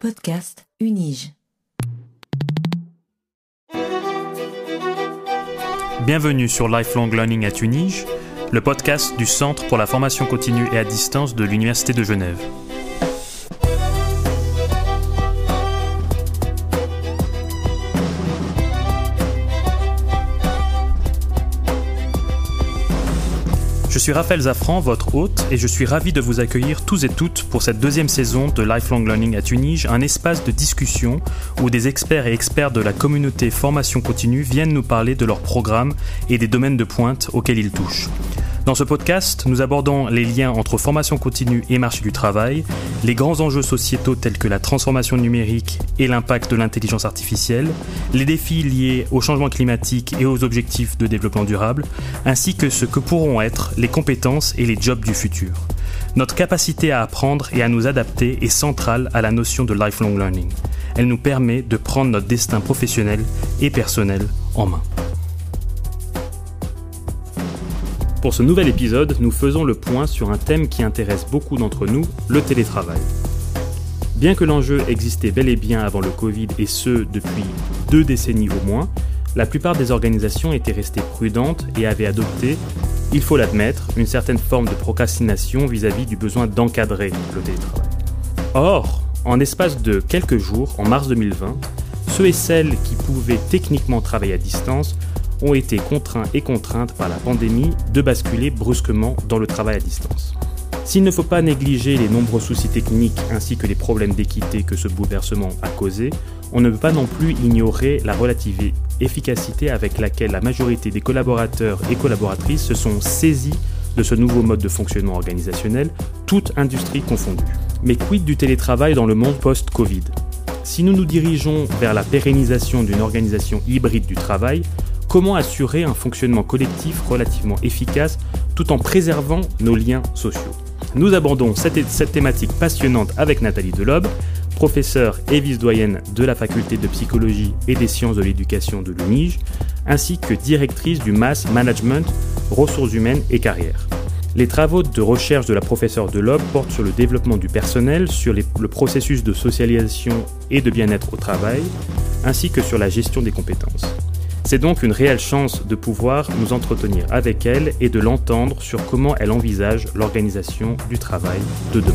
Podcast Unige. Bienvenue sur Lifelong Learning at Unige, le podcast du Centre pour la formation continue et à distance de l'Université de Genève. Suis Raphaël Zafran, votre hôte, et je suis ravi de vous accueillir tous et toutes pour cette deuxième saison de Lifelong Learning à Tunis, un espace de discussion où des experts et experts de la communauté formation continue viennent nous parler de leurs programmes et des domaines de pointe auxquels ils touchent. Dans ce podcast, nous abordons les liens entre formation continue et marché du travail, les grands enjeux sociétaux tels que la transformation numérique et l'impact de l'intelligence artificielle, les défis liés au changement climatique et aux objectifs de développement durable, ainsi que ce que pourront être les compétences et les jobs du futur. Notre capacité à apprendre et à nous adapter est centrale à la notion de lifelong learning. Elle nous permet de prendre notre destin professionnel et personnel en main. Pour ce nouvel épisode, nous faisons le point sur un thème qui intéresse beaucoup d'entre nous, le télétravail. Bien que l'enjeu existait bel et bien avant le Covid et ce depuis deux décennies au moins, la plupart des organisations étaient restées prudentes et avaient adopté, il faut l'admettre, une certaine forme de procrastination vis-à-vis du besoin d'encadrer le télétravail. Or, en espace de quelques jours, en mars 2020, ceux et celles qui pouvaient techniquement travailler à distance ont été contraints et contraintes par la pandémie de basculer brusquement dans le travail à distance. S'il ne faut pas négliger les nombreux soucis techniques ainsi que les problèmes d'équité que ce bouleversement a causé, on ne peut pas non plus ignorer la relative efficacité avec laquelle la majorité des collaborateurs et collaboratrices se sont saisis de ce nouveau mode de fonctionnement organisationnel, toute industrie confondue. Mais quid du télétravail dans le monde post-Covid? Si nous nous dirigeons vers la pérennisation d'une organisation hybride du travail, comment assurer un fonctionnement collectif relativement efficace tout en préservant nos liens sociaux? Nous abordons cette, thématique passionnante avec Nathalie Delobe, professeure et vice-doyenne de la faculté de psychologie et des sciences de l'éducation de l'UNIGE, ainsi que directrice du Mass Management, ressources humaines et carrière. Les travaux de recherche de la professeure Delobe portent sur le développement du personnel, sur le processus de socialisation et de bien-être au travail, ainsi que sur la gestion des compétences. C'est donc une réelle chance de pouvoir nous entretenir avec elle et de l'entendre sur comment elle envisage l'organisation du travail de demain.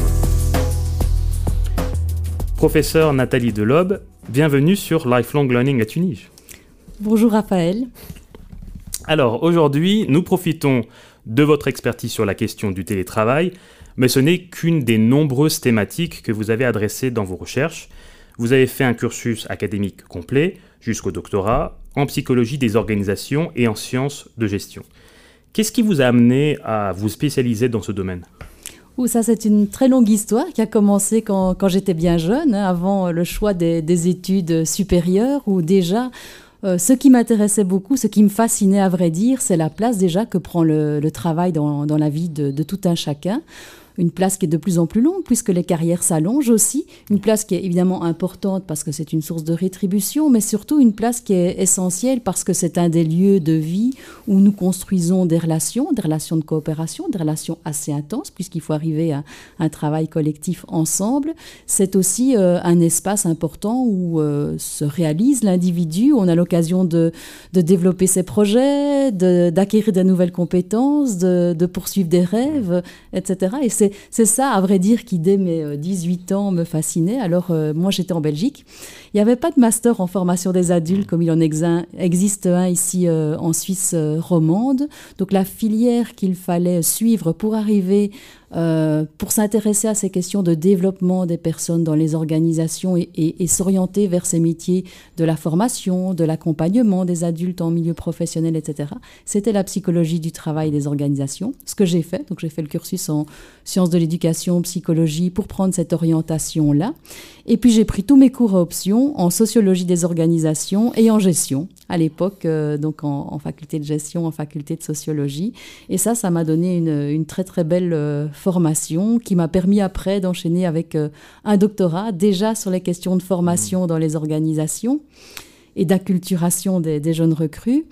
Professeur Nathalie Delobe, bienvenue sur Lifelong Learning à Tunis. Bonjour Raphaël. Alors aujourd'hui, nous profitons de votre expertise sur la question du télétravail, mais ce n'est qu'une des nombreuses thématiques que vous avez adressées dans vos recherches. Vous avez fait un cursus académique complet jusqu'au doctorat en psychologie des organisations et en sciences de gestion. Qu'est-ce qui vous a amené à vous spécialiser dans ce domaine? Ouh, ça, c'est une très longue histoire qui a commencé quand, quand j'étais bien jeune, hein, avant le choix des, des, études supérieures, où déjà, euh, ce qui m'intéressait beaucoup, ce qui me fascinait à vrai dire, c'est la place déjà que prend le, travail dans, dans, la vie de tout un chacun une place qui est de plus en plus longue puisque les carrières s'allongent aussi, une place qui est évidemment importante parce que c'est une source de rétribution, mais surtout une place qui est essentielle parce que c'est un des lieux de vie où nous construisons des relations, des relations de coopération, des relations assez intenses puisqu'il faut arriver à un travail collectif ensemble. C'est aussi euh, un espace important où euh, se réalise l'individu, on a l'occasion de, de, développer ses projets, d'acquérir de, de, nouvelles compétences, de, de poursuivre des rêves, etc. Et c'est c'est ça, à vrai dire, qui dès mes 18 euh, ans me fascinait. Alors, euh, moi, j'étais en Belgique. Il n'y avait pas de master en formation des adultes comme il en existe un ici euh, en Suisse romande. Donc, la filière qu'il fallait suivre pour arriver euh, pour s'intéresser à ces questions de développement des personnes dans les organisations et, et, et s'orienter vers ces métiers de la formation, de l'accompagnement des adultes en milieu professionnel, etc. C'était la psychologie du travail des organisations, ce que j'ai fait. Donc j'ai fait le cursus en sciences de l'éducation, psychologie pour prendre cette orientation-là. Et puis j'ai pris tous mes cours à option en sociologie des organisations et en gestion à l'époque, euh, donc en, en, faculté de gestion, en faculté de sociologie. Et ça, ça m'a donné une, une, très très belle euh, formation qui m'a permis après d'enchaîner avec euh, un doctorat déjà sur les questions de formation mmh. dans les organisations et d'acculturation des, des, jeunes recrues.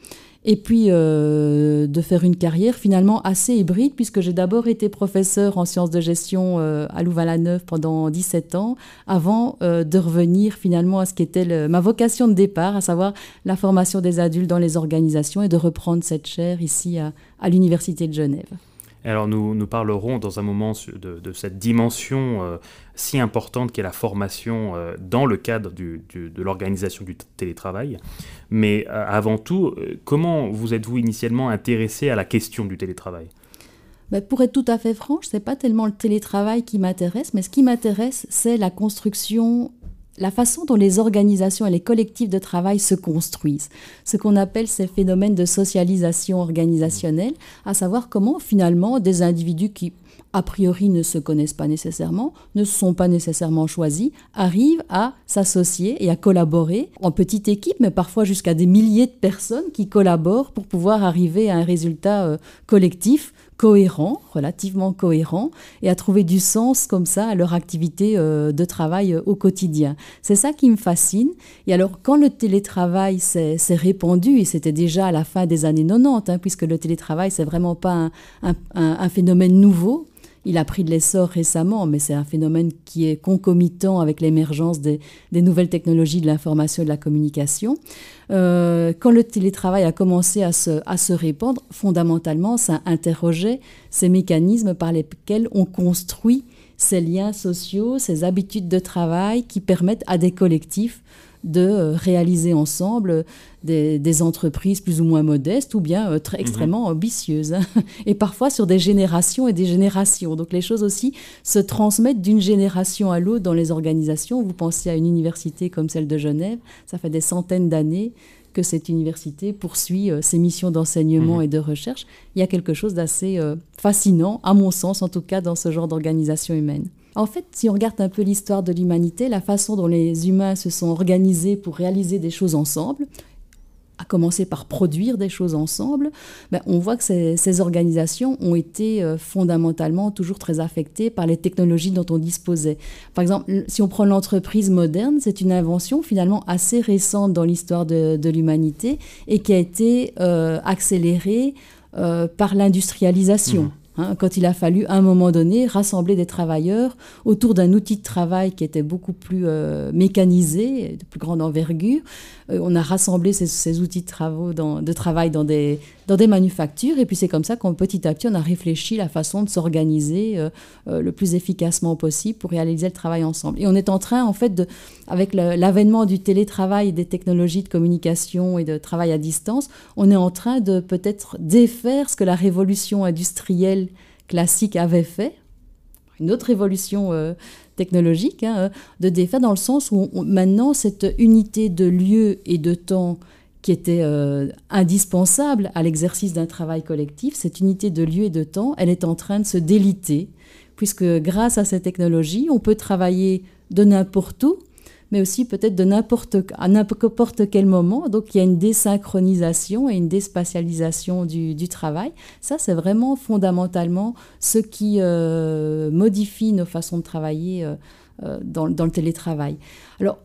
Et puis euh, de faire une carrière finalement assez hybride, puisque j'ai d'abord été professeur en sciences de gestion euh, à Louvain-la-Neuve pendant 17 ans, avant euh, de revenir finalement à ce qui était ma vocation de départ, à savoir la formation des adultes dans les organisations, et de reprendre cette chaire ici à l'Université de Genève. Alors nous, nous parlerons dans un moment de, cette dimension euh, si importante qu'est la formation euh, dans le cadre de l'organisation du télétravail. Mais euh, avant tout, comment vous êtes-vous initialement intéressé à la question du télétravail? Ben, pour être tout à fait franche, ce n'est pas tellement le télétravail qui m'intéresse, mais ce qui m'intéresse, c'est la construction la façon dont les organisations et les collectifs de travail se construisent, ce qu'on appelle ces phénomènes de socialisation organisationnelle, à savoir comment finalement des individus qui a priori ne se connaissent pas nécessairement, ne sont pas nécessairement choisis, arrivent à s'associer et à collaborer en petite équipe, mais parfois jusqu'à des milliers de personnes qui collaborent pour pouvoir arriver à un résultat euh, collectif cohérent, relativement cohérent, et à trouver du sens comme ça à leur activité euh, de travail euh, au quotidien. C'est ça qui me fascine. Et alors, quand le télétravail s'est répandu, et c'était déjà à la fin des années 90, hein, puisque le télétravail, c'est vraiment pas un phénomène nouveau, il a pris de l'essor récemment, mais c'est un phénomène qui est concomitant avec l'émergence des, nouvelles technologies de l'information et de la communication. Euh, quand le télétravail a commencé à se, à se répandre, fondamentalement, ça interrogeait ces mécanismes par lesquels on construit ces liens sociaux, ces habitudes de travail qui permettent à des collectifs de euh, réaliser ensemble des, entreprises plus ou moins modestes ou bien euh, très, mhm. extrêmement ambitieuses. Hein. Et parfois sur des générations et des générations. Donc les choses aussi se transmettent d'une génération à l'autre dans les organisations. Vous pensez à une université comme celle de Genève, ça fait des centaines d'années que cette université poursuit euh, ses missions d'enseignement mhm. et de recherche. Il y a quelque chose d'assez fascinant, à mon sens en tout cas, dans ce genre d'organisation humaine. En fait, si on regarde un peu l'histoire de l'humanité, la façon dont les humains se sont organisés pour réaliser des choses ensemble, à commencer par produire des choses ensemble, ben, on voit que ces, organisations ont été euh, fondamentalement toujours très affectées par les technologies dont on disposait. Par exemple, si on prend l'entreprise moderne, c'est une invention finalement assez récente dans l'histoire de, l'humanité et qui a été euh, accélérée euh, par l'industrialisation. Mmh. Hein, quand il a fallu, à un moment donné, rassembler des travailleurs autour d'un outil de travail qui était beaucoup plus euh, mécanisé, de plus grande envergure. Euh, on a rassemblé ces, outils de, travail dans des, manufactures, et puis c'est comme ça qu'on petit à petit, on a réfléchi la façon de s'organiser euh, le plus efficacement possible pour réaliser le travail ensemble. Et on est en train, en fait, de, avec l'avènement du télétravail des technologies de communication et de travail à distance, on est en train de peut-être défaire ce que la révolution industrielle classique avait fait, une autre évolution euh, technologique, hein, euh, de défaire dans le sens où maintenant cette unité de lieu et de temps qui était euh, indispensable à l'exercice d'un travail collectif, cette unité de lieu et de temps, elle est en train de se déliter, puisque grâce à ces technologies, on peut travailler de n'importe où, mais aussi peut-être de n'importe à n'importe quel moment. Donc il y a une désynchronisation et une déspatialisation du, travail. Ça, c'est vraiment fondamentalement ce qui euh, modifie nos façons de travailler euh, euh, dans, le télétravail. Alors,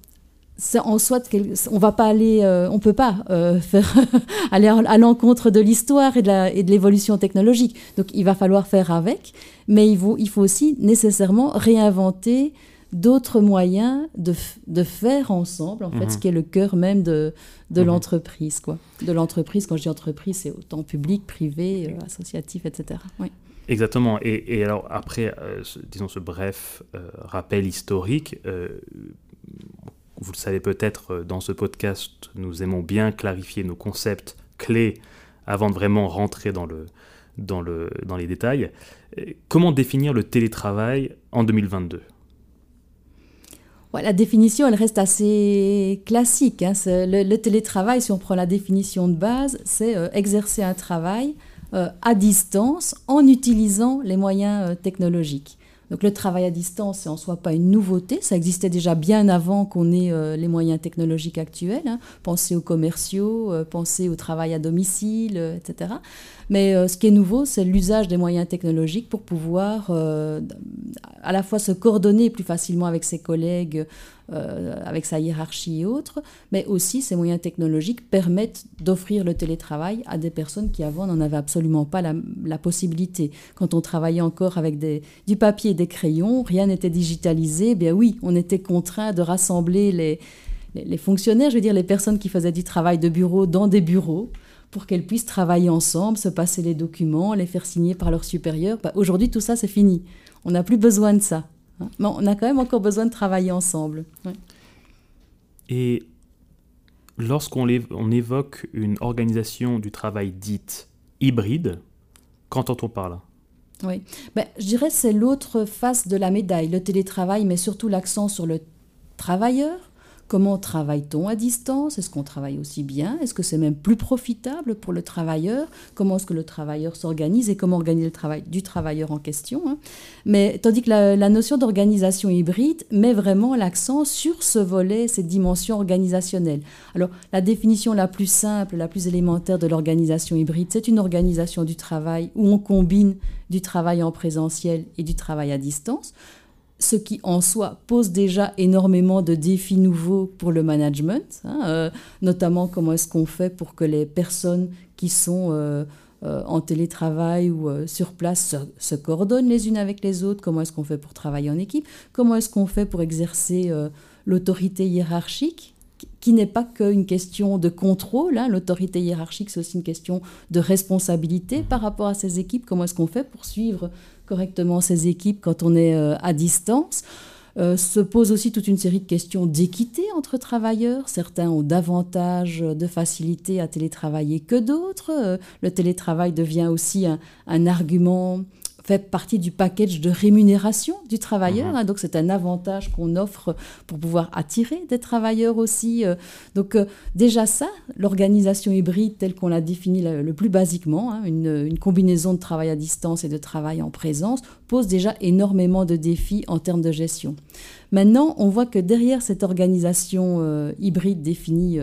en soit, on va pas aller, on peut pas aller à l'encontre de l'histoire et de l'évolution technologique. Donc, il va falloir faire avec, mais il faut aussi nécessairement réinventer d'autres moyens de, de, faire ensemble, en fait, ce mhm. qui est le cœur même de, de mhm. l'entreprise. Quoi. De l'entreprise, quand je dis entreprise, c'est autant public, privé, euh, associatif, etc. Oui. Exactement. Et, et, alors, après, euh, disons, ce bref euh, rappel historique, vous le savez peut-être, dans ce podcast, nous aimons bien clarifier nos concepts clés avant de vraiment rentrer dans, le, dans, le, dans les détails. Comment définir le télétravail en 2022 la définition, elle reste assez classique. Hein. Le, télétravail, si on prend la définition de base, c'est euh, exercer un travail euh, à distance en utilisant les moyens euh, technologiques. Donc le travail à distance, c'est en soi pas une nouveauté, ça existait déjà bien avant qu'on ait les moyens technologiques actuels. Hein. Pensez aux commerciaux, pensez au travail à domicile, etc. Mais euh, ce qui est nouveau, c'est l'usage des moyens technologiques pour pouvoir euh, à la fois se coordonner plus facilement avec ses collègues avec sa hiérarchie et autres, mais aussi ces moyens technologiques permettent d'offrir le télétravail à des personnes qui avant n'en avaient absolument pas la, possibilité. Quand on travaillait encore avec du papier et des crayons, rien n'était digitalisé, eh bien oui, on était contraint de rassembler les, les, fonctionnaires, je veux dire les personnes qui faisaient du travail de bureau dans des bureaux pour qu'elles puissent travailler ensemble, se passer les documents, les faire signer par leurs supérieurs. Bah, aujourd'hui, tout ça, c'est fini. On n'a plus besoin de ça. Hein. Mais on a quand même encore besoin de travailler ensemble. Et lorsqu'on on évoque une organisation du travail dite hybride, qu'entend-on par là? Oui, ben, je dirais c'est l'autre face de la médaille. Le télétravail met surtout l'accent sur le travailleur, Comment travaille-t-on à distance? Est-ce qu'on travaille aussi bien? Est-ce que c'est même plus profitable pour le travailleur? Comment est-ce que le travailleur s'organise et comment organiser le travail du travailleur en question hein? Mais tandis que la, notion d'organisation hybride met vraiment l'accent sur ce volet, cette dimension organisationnelle. Alors la définition la plus simple, la plus élémentaire de l'organisation hybride, c'est une organisation du travail où on combine du travail en présentiel et du travail à distance ce qui en soi pose déjà énormément de défis nouveaux pour le management, hein, euh, notamment comment est-ce qu'on fait pour que les personnes qui sont euh, euh, en télétravail ou sur place se, coordonnent les unes avec les autres, comment est-ce qu'on fait pour travailler en équipe, comment est-ce qu'on fait pour exercer l'autorité hiérarchique qui n'est pas qu'une question de contrôle. Hein. L'autorité hiérarchique, c'est aussi une question de responsabilité par rapport à ces équipes. Comment est-ce qu'on fait pour suivre correctement ces équipes quand on est euh, à distance euh, se pose aussi toute une série de questions d'équité entre travailleurs. Certains ont davantage de facilité à télétravailler que d'autres. Euh, le télétravail devient aussi un argument fait partie du package de rémunération du travailleur. Mhm. Hein. donc c'est un avantage qu'on offre pour pouvoir attirer des travailleurs aussi. Euh. donc euh, déjà ça, l'organisation hybride telle qu'on l'a définie le, plus basiquement, hein, une, combinaison de travail à distance et de travail en présence, pose déjà énormément de défis en termes de gestion. Maintenant, on voit que derrière cette organisation euh, hybride définie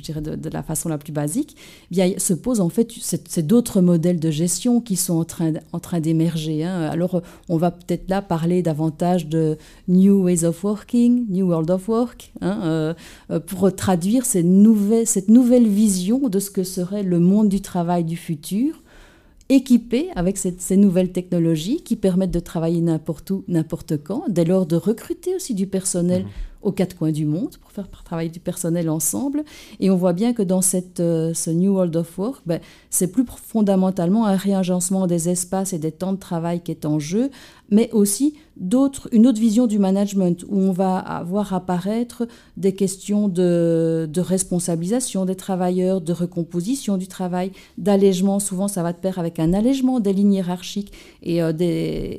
dirais de, la façon la plus basique, eh bien, se posent en fait, c'est d'autres modèles de gestion qui sont en train, en train d'émerger. Hein. Alors, on va peut-être là parler davantage de New Ways of Working, New World of Work, hein, euh, euh, pour traduire cette nouvelle, cette nouvelle vision de ce que serait le monde du travail du futur équipé avec ces nouvelles technologies qui permettent de travailler n'importe où, n'importe quand, dès lors de recruter aussi du personnel mmh aux quatre coins du monde pour faire travailler du personnel ensemble. Et on voit bien que dans cette, euh, ce New World of Work, ben, c'est plus fondamentalement un réagencement des espaces et des temps de travail qui est en jeu, mais aussi une autre vision du management où on va avoir apparaître des questions de, responsabilisation des travailleurs, de recomposition du travail, d'allègement. Souvent, ça va de pair avec un allègement des lignes hiérarchiques et euh,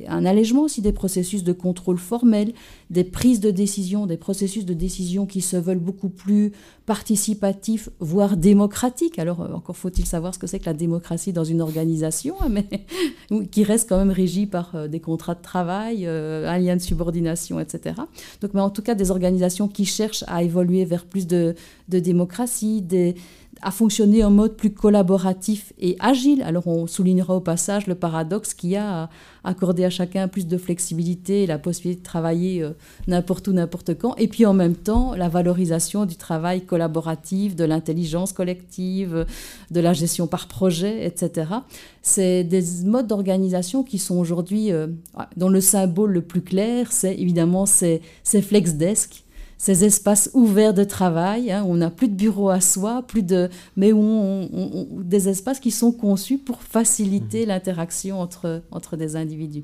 un allègement aussi des processus de contrôle formel, des prises de décision, des processus de décision qui se veulent beaucoup plus participatifs, voire démocratiques. Alors, euh, encore faut-il savoir ce que c'est que la démocratie dans une organisation, hein, mais qui reste quand même régie par euh, des contrats de travail, euh, un lien de subordination, etc. Donc, mais en tout cas, des organisations qui cherchent à évoluer vers plus de, de démocratie, des à fonctionner en mode plus collaboratif et agile. Alors on soulignera au passage le paradoxe qu'il y a à accorder à chacun plus de flexibilité la possibilité de travailler euh, n'importe où, n'importe quand, et puis en même temps la valorisation du travail collaboratif, de l'intelligence collective, de la gestion par projet, etc. C'est des modes d'organisation qui sont aujourd'hui, euh, dont le symbole le plus clair, c'est évidemment ces, ces FlexDesk ces espaces ouverts de travail, hein, où on n'a plus de bureau à soi, plus de, mais où on, des espaces qui sont conçus pour faciliter mmh. l'interaction entre, entre des individus,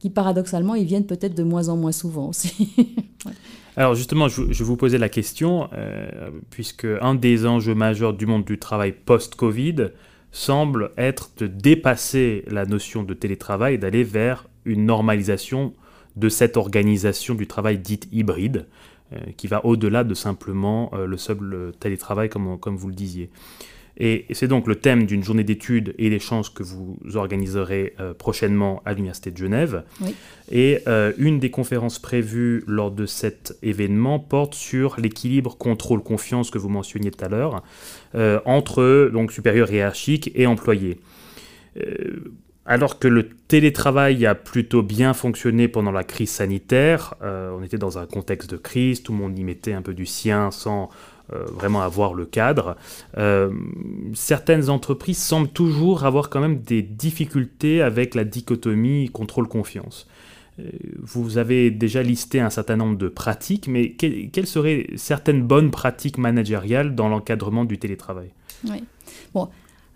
qui paradoxalement, ils viennent peut-être de moins en moins souvent aussi. Alors justement, je, je, vous posais la question, euh, puisque un des enjeux majeurs du monde du travail post-Covid semble être de dépasser la notion de télétravail et d'aller vers une normalisation de cette organisation du travail dite hybride, qui va au-delà de simplement euh, le seul télétravail, comme, comme vous le disiez. Et, c'est donc le thème d'une journée d'études et chances que vous organiserez euh, prochainement à l'Université de Genève. Et une des conférences prévues lors de cet événement porte sur l'équilibre contrôle-confiance que vous mentionniez tout à l'heure entre donc supérieur hiérarchique et employé. Alors que le télétravail a plutôt bien fonctionné pendant la crise sanitaire, euh, on était dans un contexte de crise, tout le monde y mettait un peu du sien sans euh, vraiment avoir le cadre. Euh, certaines entreprises semblent toujours avoir quand même des difficultés avec la dichotomie contrôle-confiance. Vous avez déjà listé un certain nombre de pratiques, mais quelles seraient certaines bonnes pratiques managériales dans l'encadrement du télétravail? Oui. Bon,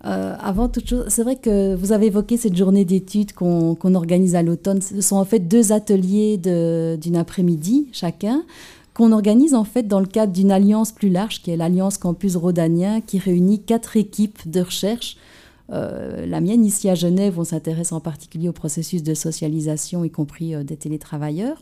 euh, avant toute chose, c'est vrai que vous avez évoqué cette journée d'études qu'on organise à l'automne. Ce sont en fait deux ateliers d'une après-midi chacun qu'on organise en fait dans le cadre d'une alliance plus large qui est l'Alliance Campus Rhodanien qui réunit quatre équipes de recherche. Euh, la mienne ici à Genève, on s'intéresse en particulier au processus de socialisation, y compris euh, des télétravailleurs.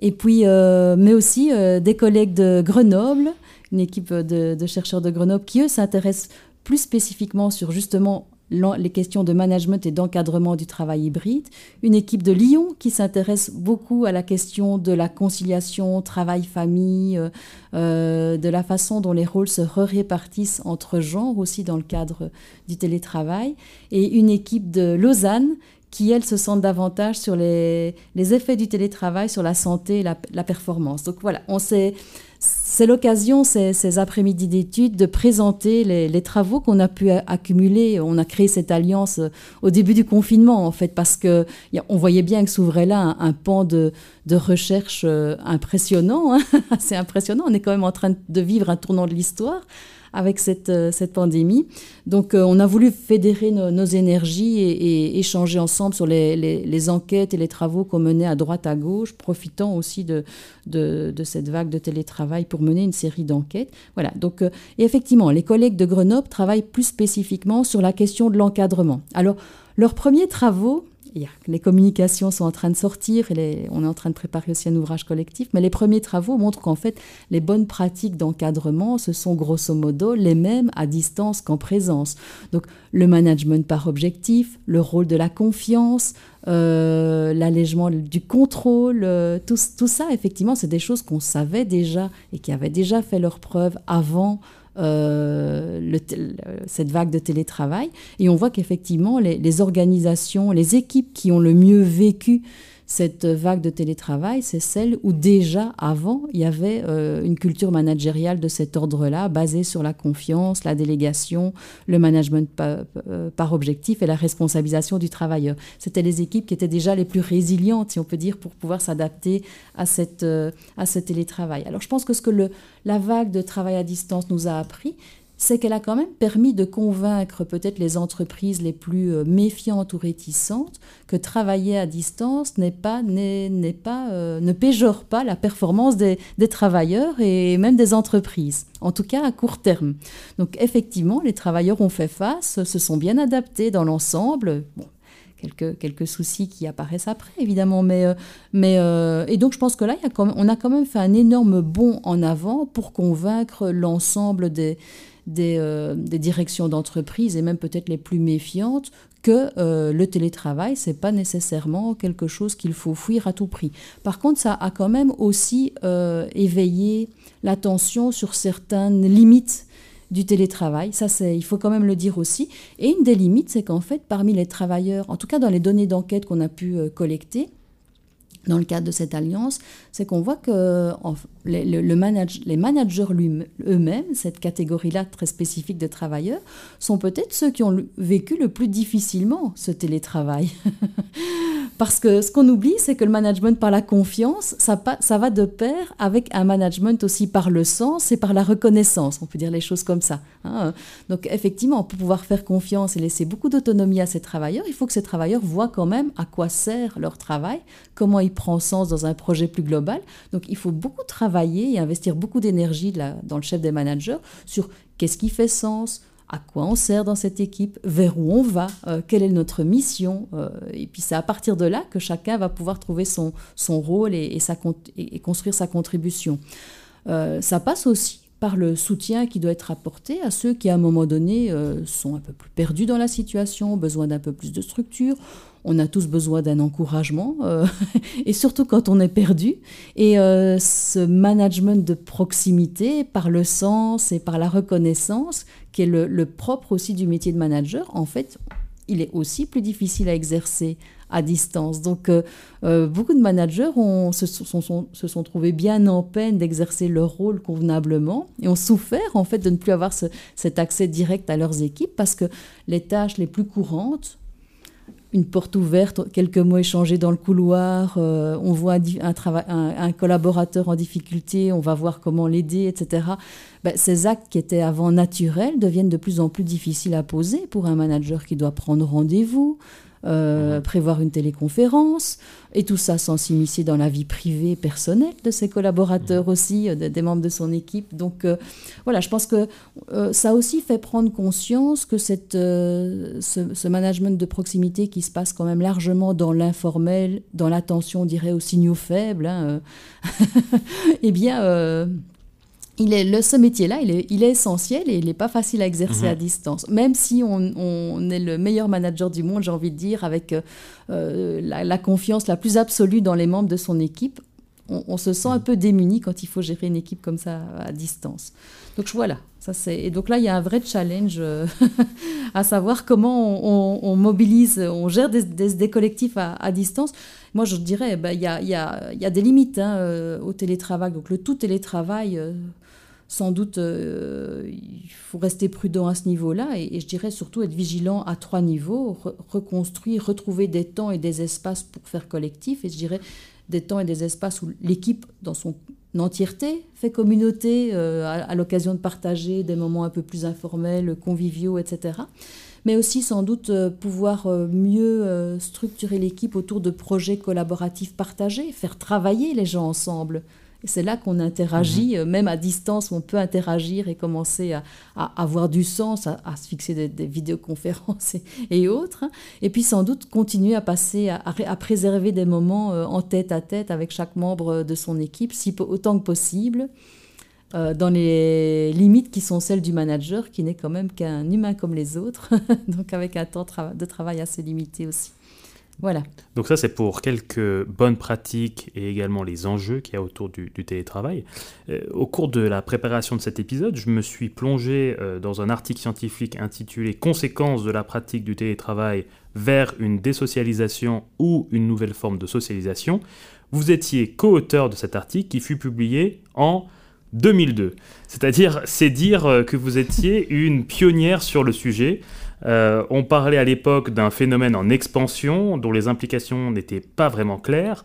Et puis, mais aussi des collègues de Grenoble, une équipe de, de chercheurs de Grenoble qui, eux, s'intéressent plus spécifiquement sur justement les questions de management et d'encadrement du travail hybride, une équipe de Lyon qui s'intéresse beaucoup à la question de la conciliation travail-famille, euh, euh, de la façon dont les rôles se répartissent entre genres aussi dans le cadre du télétravail, et une équipe de Lausanne qui, elle, se centre davantage sur les, effets du télétravail sur la santé et la, la performance. Donc voilà, on s'est c'est l'occasion, ces, après-midi d'études, de présenter les, travaux qu'on a pu accumuler. On a créé cette alliance euh, au début du confinement, en fait, parce que on voyait bien que s'ouvrait là un, pan de, recherche euh, impressionnant, hein. assez impressionnant. On est quand même en train de vivre un tournant de l'histoire avec cette, euh, cette pandémie. Donc euh, on a voulu fédérer nos, énergies et, échanger ensemble sur les, les, enquêtes et les travaux qu'on menait à droite, à gauche, profitant aussi de, de, cette vague de télétravail pour mener une série d'enquêtes. Voilà, donc euh, effectivement, les collègues de Grenoble travaillent plus spécifiquement sur la question de l'encadrement. Alors, leurs premiers travaux, les communications sont en train de sortir et on est en train de préparer aussi un ouvrage collectif, mais les premiers travaux montrent qu'en fait, les bonnes pratiques d'encadrement, ce sont grosso modo les mêmes à distance qu'en présence. Donc, le management par objectif, le rôle de la confiance, euh, l'allègement du contrôle, euh, tout, tout, ça, effectivement, c'est des choses qu'on savait déjà et qui avaient déjà fait leur preuve avant euh, cette vague de télétravail. Et on voit qu'effectivement, les, organisations, les équipes qui ont le mieux vécu cette vague de télétravail, c'est celle où déjà avant, il y avait euh, une culture managériale de cet ordre-là, basée sur la confiance, la délégation, le management euh, par, objectif et la responsabilisation du travailleur. C'était les équipes qui étaient déjà les plus résilientes, si on peut dire, pour pouvoir s'adapter à, cette, euh, à ce télétravail. Alors je pense que ce que la vague de travail à distance nous a appris, c'est qu'elle a quand même permis de convaincre peut-être les entreprises les plus euh, méfiantes ou réticentes que travailler à distance n'est pas, n'est, pas, euh, ne péjore pas la performance des, travailleurs et même des entreprises, en tout cas à court terme. Donc effectivement, les travailleurs ont fait face, se sont bien adaptés dans l'ensemble. quelques, quelques soucis qui apparaissent après, évidemment. Mais, euh, mais, et donc, je pense que là, y a on a quand même fait un énorme bond en avant pour convaincre l'ensemble des, euh, des, directions d'entreprise et même peut-être les plus méfiantes que euh, le télétravail, c'est pas nécessairement quelque chose qu'il faut fuir à tout prix. Par contre, ça a quand même aussi euh, éveillé l'attention sur certaines limites du télétravail. Ça, il faut quand même le dire aussi. Et une des limites, c'est qu'en fait, parmi les travailleurs, en tout cas dans les données d'enquête qu'on a pu collecter, dans le cadre de cette alliance, c'est qu'on voit que les, le, les managers eux-mêmes, cette catégorie-là très spécifique de travailleurs, sont peut-être ceux qui ont vécu le plus difficilement ce télétravail. Parce que ce qu'on oublie, c'est que le management par la confiance, ça, ça va de pair avec un management aussi par le sens et par la reconnaissance. On peut dire les choses comme ça. Hein. Donc effectivement, pour pouvoir faire confiance et laisser beaucoup d'autonomie à ces travailleurs, il faut que ces travailleurs voient quand même à quoi sert leur travail, comment il prend sens dans un projet plus global. Donc il faut beaucoup travailler et investir beaucoup d'énergie dans le chef des managers sur qu'est-ce qui fait sens, à quoi on sert dans cette équipe, vers où on va, euh, quelle est notre mission. Euh, et puis c'est à partir de là que chacun va pouvoir trouver son, son rôle et, et, construire sa contribution. Euh, ça passe aussi par le soutien qui doit être apporté à ceux qui, à un moment donné, sont un peu plus perdus dans la situation, ont besoin d'un peu plus de structure on a tous besoin d'un encouragement, euh, et surtout quand on est perdu. Et euh, ce management de proximité, par le sens et par la reconnaissance, qui est le, propre aussi du métier de manager, en fait, il est aussi plus difficile à exercer à distance. Donc, euh, beaucoup de managers se, sont, trouvés bien en peine d'exercer leur rôle convenablement et ont souffert en fait de ne plus avoir cet accès direct à leurs équipes parce que les tâches les plus courantes, une porte ouverte, quelques mots échangés dans le couloir, euh, on voit un, collaborateur en difficulté, on va voir comment l'aider, etc. Ben, ces actes qui étaient avant naturels deviennent de plus en plus difficiles à poser pour un manager qui doit prendre rendez-vous, euh, mhm. prévoir une téléconférence, et tout ça sans s'immiscer dans la vie privée personnelle de ses collaborateurs mhm. aussi, euh, des membres de son équipe. Donc euh, voilà, je pense que ça aussi fait prendre conscience que cette, ce, management de proximité qui se passe quand même largement dans l'informel, dans l'attention, on dirait, aux signaux faibles, hein, eh bien il est, le, ce métier-là, il est, il est, essentiel et il n'est pas facile à exercer mhm. à distance. Même si on, on, est le meilleur manager du monde, j'ai envie de dire, avec euh, la, confiance la plus absolue dans les membres de son équipe, on, se sent un mhm. peu démuni quand il faut gérer une équipe comme ça à distance. Donc voilà, ça c'est. Et donc là, il y a un vrai challenge euh, à savoir comment on, mobilise, on gère des, des, collectifs à, à, distance. Moi, je dirais, ben, il y, a, y, a, y, a, des limites hein, euh, au télétravail. Donc le tout télétravail sans doute, euh, il faut rester prudent à ce niveau-là et, je dirais surtout être vigilant à trois niveaux, reconstruire, retrouver des temps et des espaces pour faire collectif et je dirais des temps et des espaces où l'équipe dans son entièreté fait communauté euh, à, l'occasion de partager des moments un peu plus informels, conviviaux, etc. Mais aussi sans doute euh, pouvoir mieux structurer l'équipe autour de projets collaboratifs partagés, faire travailler les gens ensemble c'est là qu'on interagit, mhm. euh, même à distance, on peut interagir et commencer à, avoir du sens, à, se fixer des, vidéoconférences et, autres. Hein. Et puis sans doute continuer à passer, à, préserver des moments euh, en tête à tête avec chaque membre de son équipe, si autant que possible. Euh, dans les limites qui sont celles du manager, qui n'est quand même qu'un humain comme les autres, donc avec un temps de travail assez limité aussi. Voilà. Donc ça, c'est pour quelques bonnes pratiques et également les enjeux qu'il y a autour du, télétravail. Euh, au cours de la préparation de cet épisode, je me suis plongé euh, dans un article scientifique intitulé Conséquences de la pratique du télétravail vers une désocialisation ou une nouvelle forme de socialisation. Vous étiez co-auteur de cet article qui fut publié en 2002. C'est-à-dire, c'est dire euh, que vous étiez une pionnière sur le sujet. Euh, on parlait à l'époque d'un phénomène en expansion dont les implications n'étaient pas vraiment claires.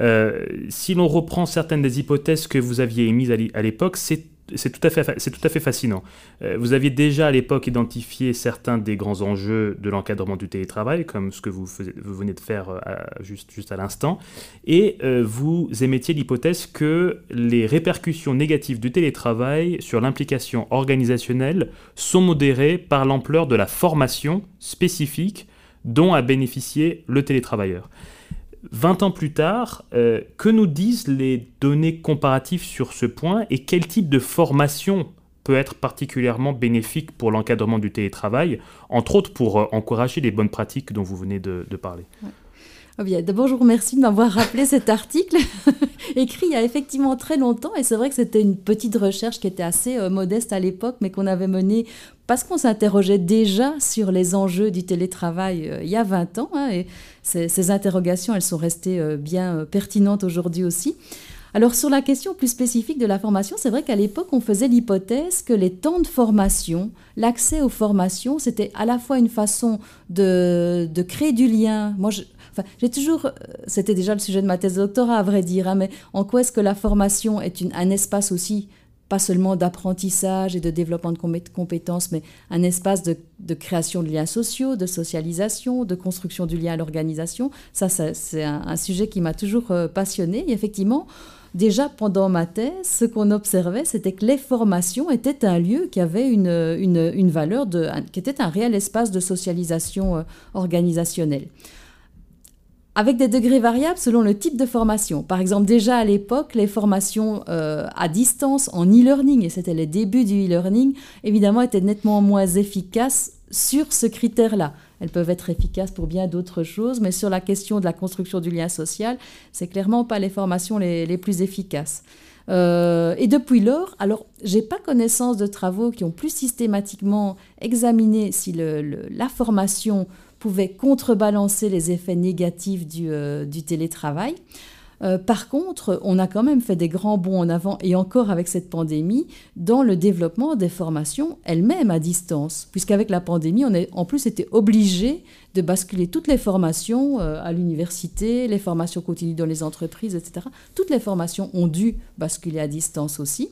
Euh, si l'on reprend certaines des hypothèses que vous aviez émises à l'époque, c'est c'est tout, à fait, fascinant. Euh, vous aviez déjà à l'époque identifié certains des grands enjeux de l'encadrement du télétravail, comme ce que vous, venez de faire euh, juste, juste à l'instant, et euh, vous émettiez l'hypothèse que les répercussions négatives du télétravail sur l'implication organisationnelle sont modérées par l'ampleur de la formation spécifique dont a bénéficié le télétravailleur. 20 ans plus tard, euh, que nous disent les données comparatives sur ce point et quel type de formation peut être particulièrement bénéfique pour l'encadrement du télétravail, entre autres pour euh, encourager les bonnes pratiques dont vous venez de, parler? D'abord, je vous remercie de m'avoir rappelé cet article, écrit il y a effectivement très longtemps, et c'est vrai que c'était une petite recherche qui était assez euh, modeste à l'époque, mais qu'on avait menée parce qu'on s'interrogeait déjà sur les enjeux du télétravail il y a 20 ans, hein, et ces, interrogations, elles sont restées euh, bien euh, pertinentes aujourd'hui aussi. Alors sur la question plus spécifique de la formation, c'est vrai qu'à l'époque, on faisait l'hypothèse que les temps de formation, l'accès aux formations, c'était à la fois une façon de, créer du lien. Moi, j'ai toujours, euh, c'était déjà le sujet de ma thèse de doctorat à vrai dire, hein, mais en quoi est-ce que la formation est un espace aussi pas seulement d'apprentissage et de développement de compétences, mais un espace de, création de liens sociaux, de socialisation, de construction du lien à l'organisation? Ça, c'est un, sujet qui m'a toujours euh, passionné. Et effectivement, déjà pendant ma thèse, ce qu'on observait, c'était que les formations étaient un lieu qui avait une, valeur, qui était un réel espace de socialisation euh, organisationnelle avec des degrés variables selon le type de formation. Par exemple, déjà à l'époque, les formations euh, à distance en e-learning, et c'était les débuts du e-learning, évidemment étaient nettement moins efficaces sur ce critère-là. Elles peuvent être efficaces pour bien d'autres choses, mais sur la question de la construction du lien social, c'est clairement pas les formations les, plus efficaces. Euh, et depuis lors, alors j'ai pas connaissance de travaux qui ont plus systématiquement examiné si la formation pouvait contrebalancer les effets négatifs du, du télétravail. Euh, par contre, on a quand même fait des grands bons en avant, et encore avec cette pandémie, dans le développement des formations elles-mêmes à distance, puisqu'avec la pandémie, on a en plus été obligé de basculer toutes les formations euh, à l'université, les formations continues dans les entreprises, etc. Toutes les formations ont dû basculer à distance aussi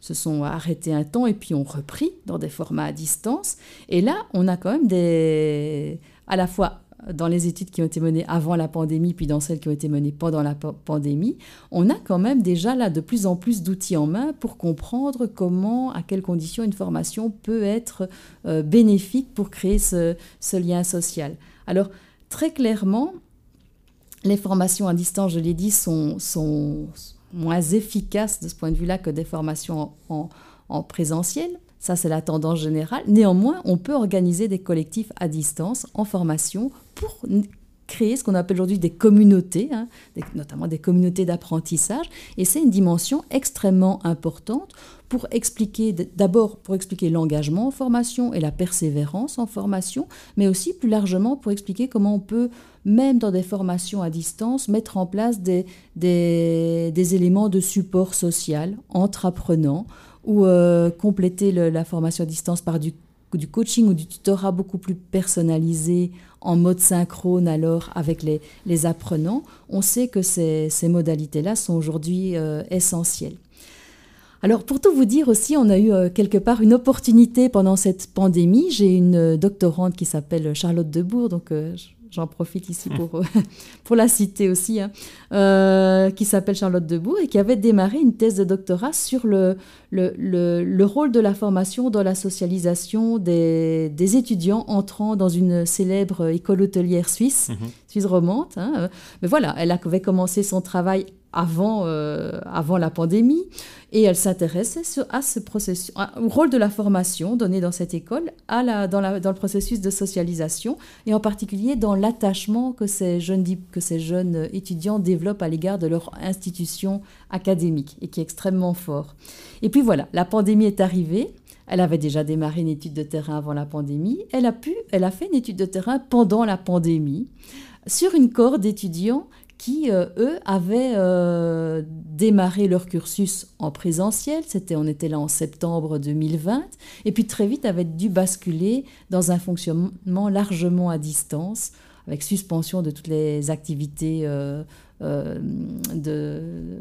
se sont arrêtés un temps et puis ont repris dans des formats à distance. Et là, on a quand même des, à la fois dans les études qui ont été menées avant la pandémie, puis dans celles qui ont été menées pendant la pandémie, on a quand même déjà là de plus en plus d'outils en main pour comprendre comment, à quelles conditions une formation peut être euh, bénéfique pour créer ce, lien social. Alors, très clairement, les formations à distance, je l'ai dit, sont, sont, moins efficaces de ce point de vue-là que des formations en, en présentiel. Ça, c'est la tendance générale. Néanmoins, on peut organiser des collectifs à distance en formation pour créer ce qu'on appelle aujourd'hui des communautés, hein, notamment des communautés d'apprentissage. Et c'est une dimension extrêmement importante pour expliquer, d'abord pour expliquer l'engagement en formation et la persévérance en formation, mais aussi plus largement pour expliquer comment on peut, même dans des formations à distance, mettre en place des, des, éléments de support social entre apprenants ou euh, compléter la formation à distance par du, du, coaching ou du tutorat beaucoup plus personnalisé en mode synchrone alors avec les, les apprenants, on sait que ces, ces modalités-là sont aujourd'hui euh, essentielles. Alors pour tout vous dire aussi, on a eu euh, quelque part une opportunité pendant cette pandémie. J'ai une doctorante qui s'appelle Charlotte Debourg, donc j'en profite ici pour, pour la citer aussi, hein, euh, qui s'appelle Charlotte Debout et qui avait démarré une thèse de doctorat sur le, le, le, rôle de la formation dans la socialisation des, des, étudiants entrant dans une célèbre école hôtelière suisse, suisse romande. Hein. Mais voilà, elle avait commencé son travail avant, euh, avant la pandémie. Et elle s'intéressait à ce processus, au rôle de la formation donnée dans cette école dans, le processus de socialisation et en particulier dans l'attachement que ces jeunes, étudiants développent à l'égard de leur institution académique et qui est extrêmement fort. Et puis voilà, la pandémie est arrivée. Elle avait déjà démarré une étude de terrain avant la pandémie. Elle a pu, elle a fait une étude de terrain pendant la pandémie sur une cohorte d'étudiants qui, euh, eux, avaient euh, démarré leur cursus en présentiel. C'était, on était là en septembre 2020. Et puis très vite avaient dû basculer dans un fonctionnement largement à distance, avec suspension de toutes les activités euh,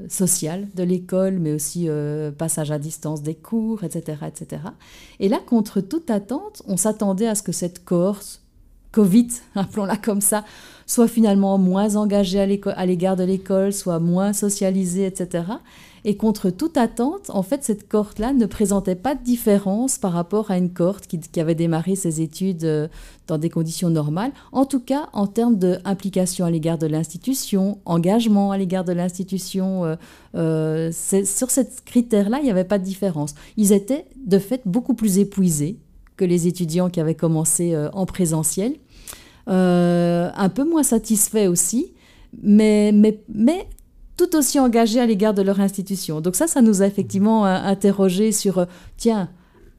sociales de l'école, mais aussi passage à distance des cours, etc., etc. Et là, contre toute attente, on s'attendait à ce que cette cohorte Covid, appelons-la comme ça, soit finalement moins engagée à l'égard de l'école, soit moins socialisée, etc. Et contre toute attente, en fait, cette cohorte-là ne présentait pas de différence par rapport à une cohorte qui, avait démarré ses études euh, dans des conditions normales, en tout cas en termes d'implication à l'égard de l'institution, engagement à l'égard de l'institution. Euh, euh, sur ce critère-là, il n'y avait pas de différence. Ils étaient de fait beaucoup plus épuisés que les étudiants qui avaient commencé en présentiel. Euh, un peu moins satisfaits aussi, mais, tout aussi engagés à l'égard de leur institution. Donc ça, ça nous a effectivement euh, interrogé sur, euh, tiens,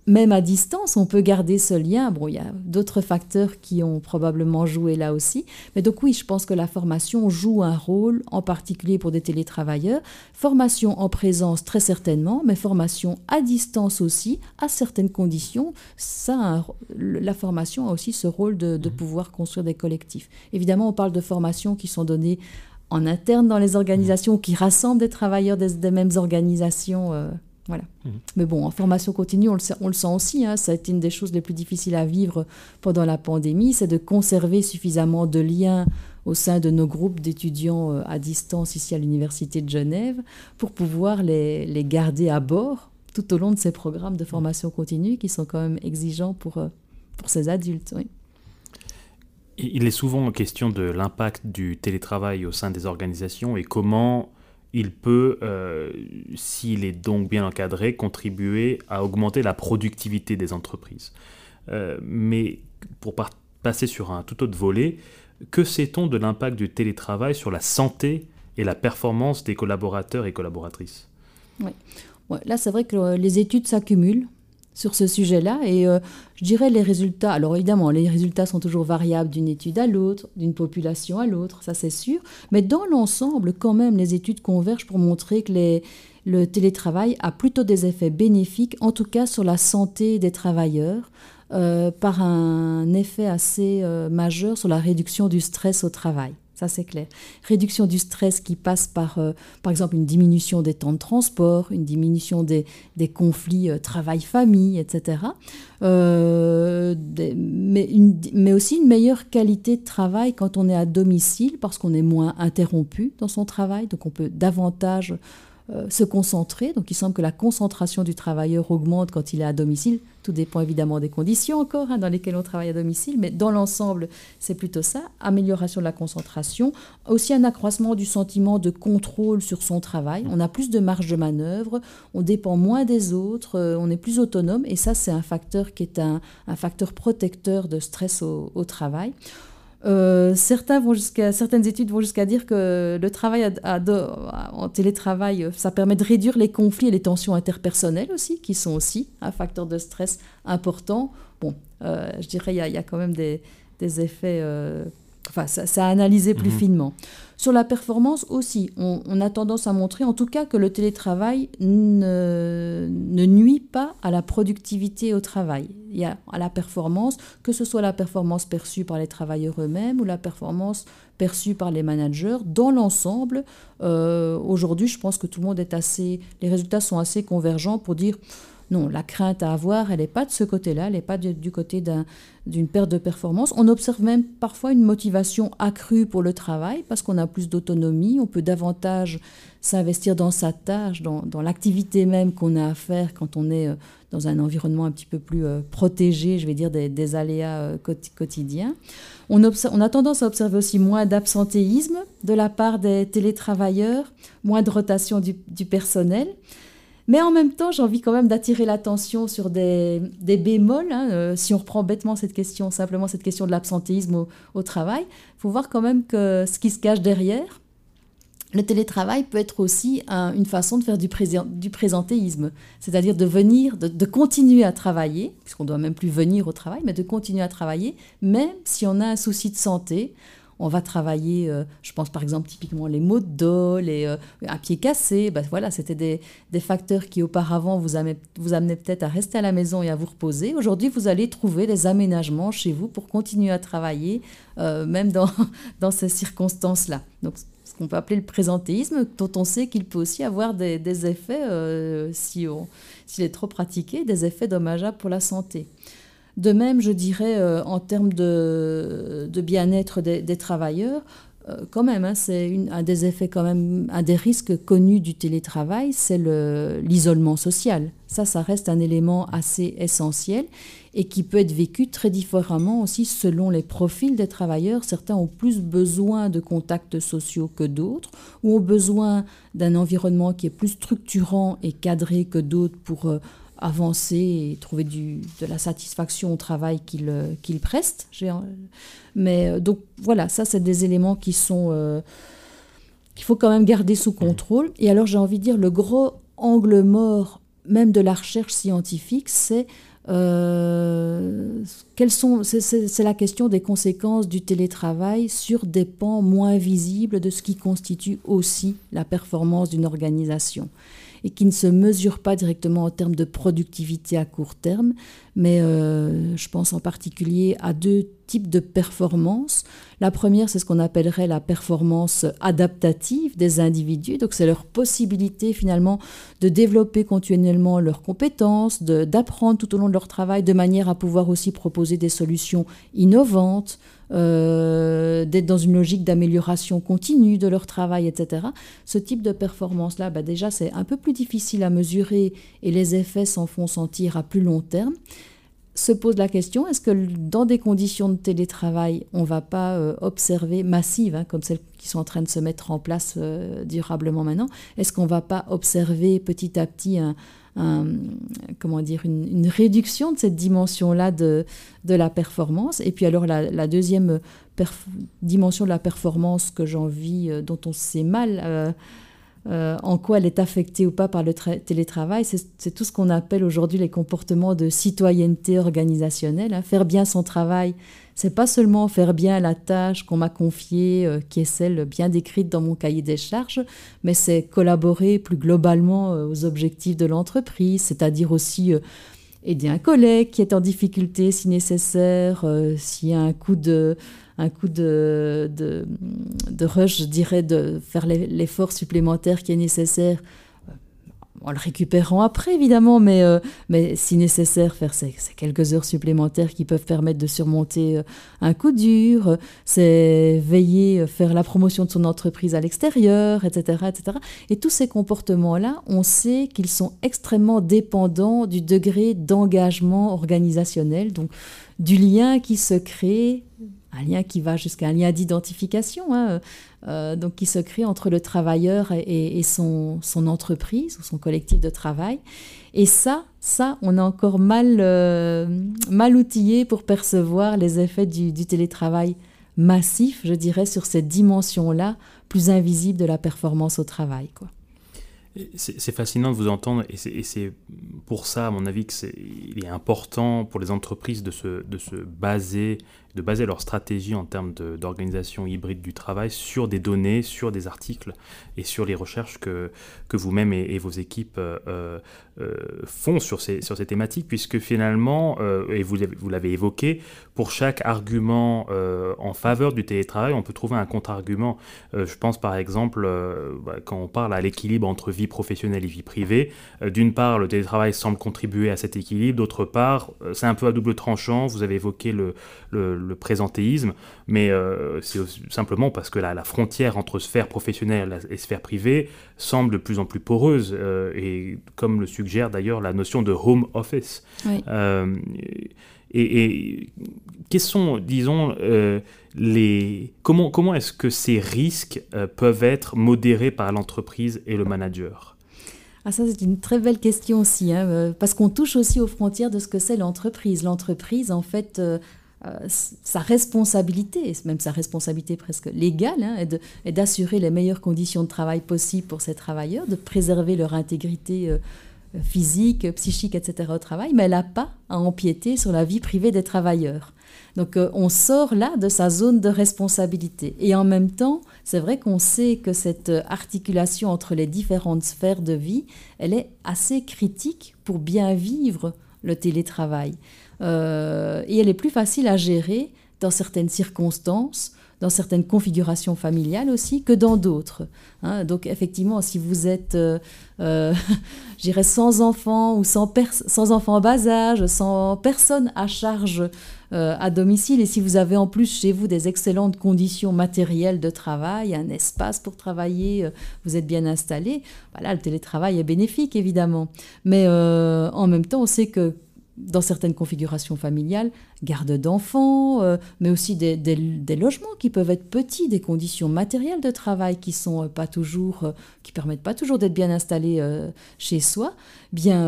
même à distance, on peut garder ce lien. Bon, il y a d'autres facteurs qui ont probablement joué là aussi. Mais donc oui, je pense que la formation joue un rôle, en particulier pour des télétravailleurs. Formation en présence, très certainement, mais formation à distance aussi, à certaines conditions. Ça, la formation a aussi ce rôle de, mmh. pouvoir construire des collectifs. Évidemment, on parle de formations qui sont données en interne dans les organisations, qui rassemblent des travailleurs des, mêmes organisations. Euh, voilà. Mhm. Mais bon, en formation continue, on le, on le sent aussi, hein, ça a été une des choses les plus difficiles à vivre pendant la pandémie, c'est de conserver suffisamment de liens au sein de nos groupes d'étudiants euh, à distance ici à l'Université de Genève pour pouvoir les, les, garder à bord tout au long de ces programmes de formation continue qui sont quand même exigeants pour, euh, pour ces adultes. Oui. Il est souvent question de l'impact du télétravail au sein des organisations et comment il peut, euh, s'il est donc bien encadré, contribuer à augmenter la productivité des entreprises. Euh, mais pour passer sur un tout autre volet, que sait-on de l'impact du télétravail sur la santé et la performance des collaborateurs et collaboratrices? Oui. là, c'est vrai que les études s'accumulent sur ce sujet-là. Et euh, je dirais les résultats, alors évidemment, les résultats sont toujours variables d'une étude à l'autre, d'une population à l'autre, ça c'est sûr. Mais dans l'ensemble, quand même, les études convergent pour montrer que les, le télétravail a plutôt des effets bénéfiques, en tout cas sur la santé des travailleurs, euh, par un effet assez euh, majeur sur la réduction du stress au travail. Ça, c'est clair. Réduction du stress qui passe par, euh, par exemple, une diminution des temps de transport, une diminution des, des conflits travail-famille, etc. mais, mais aussi une meilleure qualité de travail quand on est à domicile, parce qu'on est moins interrompu dans son travail, donc on peut davantage euh, se concentrer. Donc il semble que la concentration du travailleur augmente quand il est à domicile. Tout dépend évidemment des conditions encore hein, dans lesquelles on travaille à domicile, mais dans l'ensemble, c'est plutôt ça. Amélioration de la concentration, aussi un accroissement du sentiment de contrôle sur son travail. On a plus de marge de manœuvre, on dépend moins des autres, euh, on est plus autonome, et ça c'est un facteur qui est un, facteur protecteur de stress au travail. Euh, certains vont jusqu'à, certaines études vont jusqu'à dire que le travail en télétravail, ça permet de réduire les conflits et les tensions interpersonnelles aussi, qui sont aussi un facteur de stress important. Bon, euh, je dirais il y, y, a quand même des, des effets euh, Enfin, ça, a analysé plus mhm. finement. Sur la performance aussi, on, a tendance à montrer en tout cas que le télétravail ne, nuit pas à la productivité au travail. Il y a à la performance, que ce soit la performance perçue par les travailleurs eux-mêmes ou la performance perçue par les managers. Dans l'ensemble, euh, aujourd'hui, je pense que tout le monde est assez... Les résultats sont assez convergents pour dire non, la crainte à avoir, elle n'est pas de ce côté-là, elle n'est pas du côté d'une perte de performance. On observe même parfois une motivation accrue pour le travail parce qu'on a plus d'autonomie, on peut davantage s'investir dans sa tâche, dans, l'activité même qu'on a à faire quand on est euh, dans un environnement un petit peu plus euh, protégé, je vais dire, des, aléas euh, quotidiens. On, a tendance à observer aussi moins d'absentéisme de la part des télétravailleurs, moins de rotation du personnel. Mais en même temps, j'ai envie quand même d'attirer l'attention sur des, bémols. Hein, euh, si on reprend bêtement cette question, simplement cette question de l'absentéisme au, travail, il faut voir quand même que ce qui se cache derrière, le télétravail peut être aussi une façon de faire du, présentéisme, c'est-à-dire de venir, de, continuer à travailler, puisqu'on ne doit même plus venir au travail, mais de continuer à travailler, même si on a un souci de santé on va travailler, euh, je pense par exemple typiquement les maux de dos, les, euh, un pied cassé, ben voilà, c'était des, facteurs qui auparavant vous, vous amenaient peut-être à rester à la maison et à vous reposer. Aujourd'hui, vous allez trouver des aménagements chez vous pour continuer à travailler, euh, même dans, dans ces circonstances-là. Donc, ce qu'on peut appeler le présentéisme, dont on sait qu'il peut aussi avoir des, effets, si s'il est trop pratiqué, des effets dommageables pour la santé. De même, je dirais, euh, en termes de, bien-être des, travailleurs, euh, quand même, hein, c'est un des effets, quand même, des risques connus du télétravail, c'est l'isolement social. Ça, ça reste un élément assez essentiel et qui peut être vécu très différemment aussi selon les profils des travailleurs. Certains ont plus besoin de contacts sociaux que d'autres, ou ont besoin d'un environnement qui est plus structurant et cadré que d'autres pour euh, avancer et trouver du, de la satisfaction au travail qu'il euh, qu'il preste. Mais euh, donc voilà, ça c'est des éléments qui sont euh, qu'il faut quand même garder sous contrôle. Et alors j'ai envie de dire le gros angle mort même de la recherche scientifique, c'est sont c'est la question des conséquences du télétravail sur des pans moins visibles de ce qui constitue aussi la performance d'une organisation et qui ne se mesure pas directement en termes de productivité à court terme, mais euh, je pense en particulier à deux types de performances. La première, c'est ce qu'on appellerait la performance adaptative des individus, donc c'est leur possibilité finalement de développer continuellement leurs compétences, d'apprendre tout au long de leur travail de manière à pouvoir aussi proposer des solutions innovantes, euh, d'être dans une logique d'amélioration continue de leur travail, etc. Ce type de performance-là, bah déjà, c'est un peu plus difficile à mesurer et les effets s'en font sentir à plus long terme. Se pose la question, est-ce que dans des conditions de télétravail, on ne va pas euh, observer massives, hein, comme celles qui sont en train de se mettre en place euh, durablement maintenant, est-ce qu'on ne va pas observer petit à petit un, comment dire, une, réduction de cette dimension-là de, de la performance. Et puis alors la, deuxième dimension de la performance que j'en vis, euh, dont on sait mal, euh, euh, en quoi elle est affectée ou pas par le télétravail, c'est tout ce qu'on appelle aujourd'hui les comportements de citoyenneté organisationnelle. Hein. Faire bien son travail, c'est pas seulement faire bien la tâche qu'on m'a confiée, euh, qui est celle bien décrite dans mon cahier des charges, mais c'est collaborer plus globalement euh, aux objectifs de l'entreprise, c'est-à-dire aussi aider un collègue qui est en difficulté si nécessaire, s'il y a un coup de un coup de, rush, je dirais, de faire l'effort supplémentaire qui est nécessaire euh, en le récupérant après, évidemment, mais, euh, mais si nécessaire, faire ces, quelques heures supplémentaires qui peuvent permettre de surmonter euh, un coup dur, c'est veiller, faire la promotion de son entreprise à l'extérieur, etc., etc. Et tous ces comportements-là, on sait qu'ils sont extrêmement dépendants du degré d'engagement organisationnel, donc du lien qui se crée un lien qui va jusqu'à un lien d'identification, hein, euh, donc qui se crée entre le travailleur et, son, entreprise ou son collectif de travail. Et ça, ça, on est encore mal, euh, mal outillé pour percevoir les effets du, télétravail massif, je dirais, sur cette dimension-là, plus invisible de la performance au travail. C'est fascinant de vous entendre et c'est pour ça, à mon avis, qu'il est important pour les entreprises de se, de se baser de baser leur stratégie en termes d'organisation hybride du travail sur des données, sur des articles et sur les recherches que, que vous-même et, vos équipes euh, euh, euh, font sur ces, sur ces thématiques, puisque finalement, et vous, vous l'avez évoqué, pour chaque argument en faveur du télétravail, on peut trouver un contre-argument. je pense par exemple, bah, quand on parle à l'équilibre entre vie professionnelle et vie privée, d'une part, le télétravail semble contribuer à cet équilibre, d'autre part, c'est un peu à double tranchant, vous avez évoqué le le présentéisme, mais euh, c'est simplement parce que la, la, frontière entre sphère professionnelle et sphère privée semble de plus en plus poreuse, euh, et comme le suggère d'ailleurs la notion de home office. Euh, et, et, quels sont, disons, les... comment, comment est-ce que ces risques peuvent être modérés par l'entreprise et le manager? Ah, ça, c'est une très belle question aussi, hein, parce qu'on touche aussi aux frontières de ce que c'est l'entreprise. L'entreprise, en fait, euh, sa responsabilité, même sa responsabilité presque légale, hein, est d'assurer les meilleures conditions de travail possibles pour ces travailleurs, de préserver leur intégrité euh, physique, psychique, etc. au travail, mais elle n'a pas à empiéter sur la vie privée des travailleurs. Donc euh, on sort là de sa zone de responsabilité. Et en même temps, c'est vrai qu'on sait que cette articulation entre les différentes sphères de vie, elle est assez critique pour bien vivre le télétravail. Euh, et elle est plus facile à gérer dans certaines circonstances, dans certaines configurations familiales aussi, que dans d'autres. Hein. donc effectivement, si vous êtes, euh, euh j'irais, sans enfants ou sans, sans enfants en bas âge, sans personne à charge euh, à domicile, et si vous avez en plus chez vous des excellentes conditions matérielles de travail, un espace pour travailler, vous êtes bien installé, voilà, le télétravail est bénéfique évidemment. Mais en même temps, on sait que dans certaines configurations familiales, garde d'enfants, euh, mais aussi des, logements qui peuvent être petits, des conditions matérielles de travail qui sont euh, pas toujours, euh, qui permettent pas toujours d'être bien installés chez soi. Bien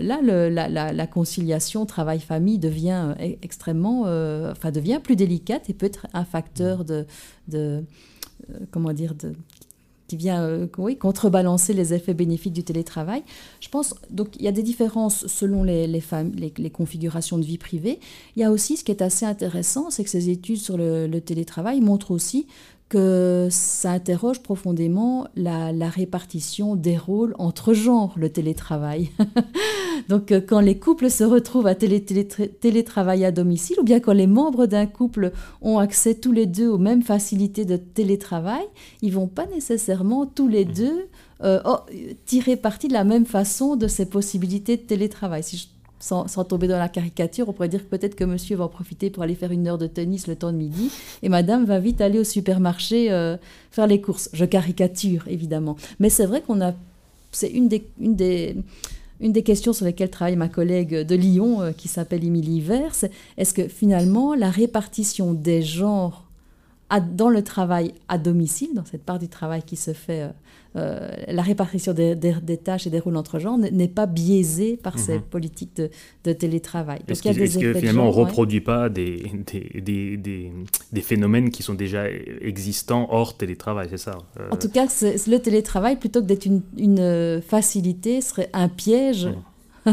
là, la, conciliation travail-famille devient extrêmement, enfin devient plus délicate et peut être un facteur de, de comment dire, de, qui vient euh, contrebalancer les effets bénéfiques du télétravail. Je pense, donc il y a des différences selon les, les, les, configurations de vie privée. Il y a aussi ce qui est assez intéressant, c'est que ces études sur le télétravail montrent aussi que ça interroge profondément la, répartition des rôles entre genres, le télétravail. Donc euh, quand les couples se retrouvent à télé, télétravailler à domicile, ou bien quand les membres d'un couple ont accès tous les deux aux mêmes facilités de télétravail, ils vont pas nécessairement tous les mmh. deux euh, oh, tirer parti de la même façon de ces possibilités de télétravail. Si sans, tomber dans la caricature, on pourrait dire que peut-être que monsieur va en profiter pour aller faire une heure de tennis le temps de midi, et madame va vite aller au supermarché euh, faire les courses. Je caricature, évidemment. Mais c'est vrai qu'on a... C'est une des, une, des, une des questions sur lesquelles travaille ma collègue de Lyon, euh, qui s'appelle Émilie Vers, est-ce que finalement la répartition des genres dans le travail à domicile, dans cette part du travail qui se fait, euh, euh, la répartition des, tâches et des rôles entre gens n'est pas biaisée par mhm. ces politiques de, télétravail. Est-ce que finalement on ne reproduit pas des, des, des, phénomènes qui sont déjà existants hors télétravail, c'est ça En tout cas, le télétravail, plutôt que d'être une, une, facilité, serait un piège. Mhm.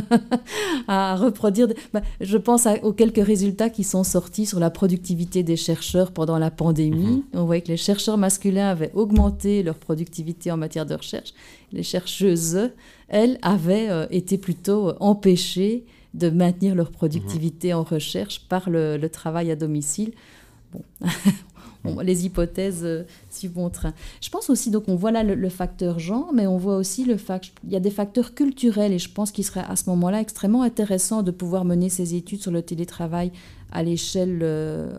à reproduire. Bah, je pense aux quelques résultats qui sont sortis sur la productivité des chercheurs pendant la pandémie. Mhm. On voyait que les chercheurs masculins avaient augmenté leur productivité en matière de recherche. Les chercheuses, elles, avaient euh, été plutôt empêchées de maintenir leur productivité en recherche par le, le travail à domicile. Bon, les hypothèses euh, suivent mon train. Je pense aussi, donc on voit là le, facteur genre, mais on voit aussi le fait il y a des facteurs culturels et je pense qu'il serait à ce moment-là extrêmement intéressant de pouvoir mener ces études sur le télétravail à l'échelle, euh,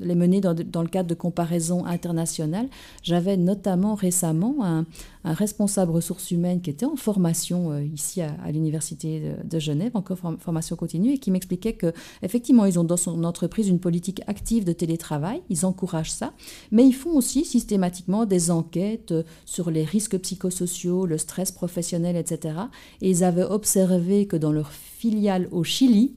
les mener dans, le cadre de comparaisons internationales. J'avais notamment récemment un, responsable ressources humaines qui était en formation euh, ici à, l'université de, Genève, encore formation continue, et qui m'expliquait que effectivement ils ont dans son entreprise une politique active de télétravail, ils encouragent ça, mais ils font aussi systématiquement des enquêtes euh, sur les risques psychosociaux, le stress professionnel, etc. Et ils avaient observé que dans leur filiale au Chili,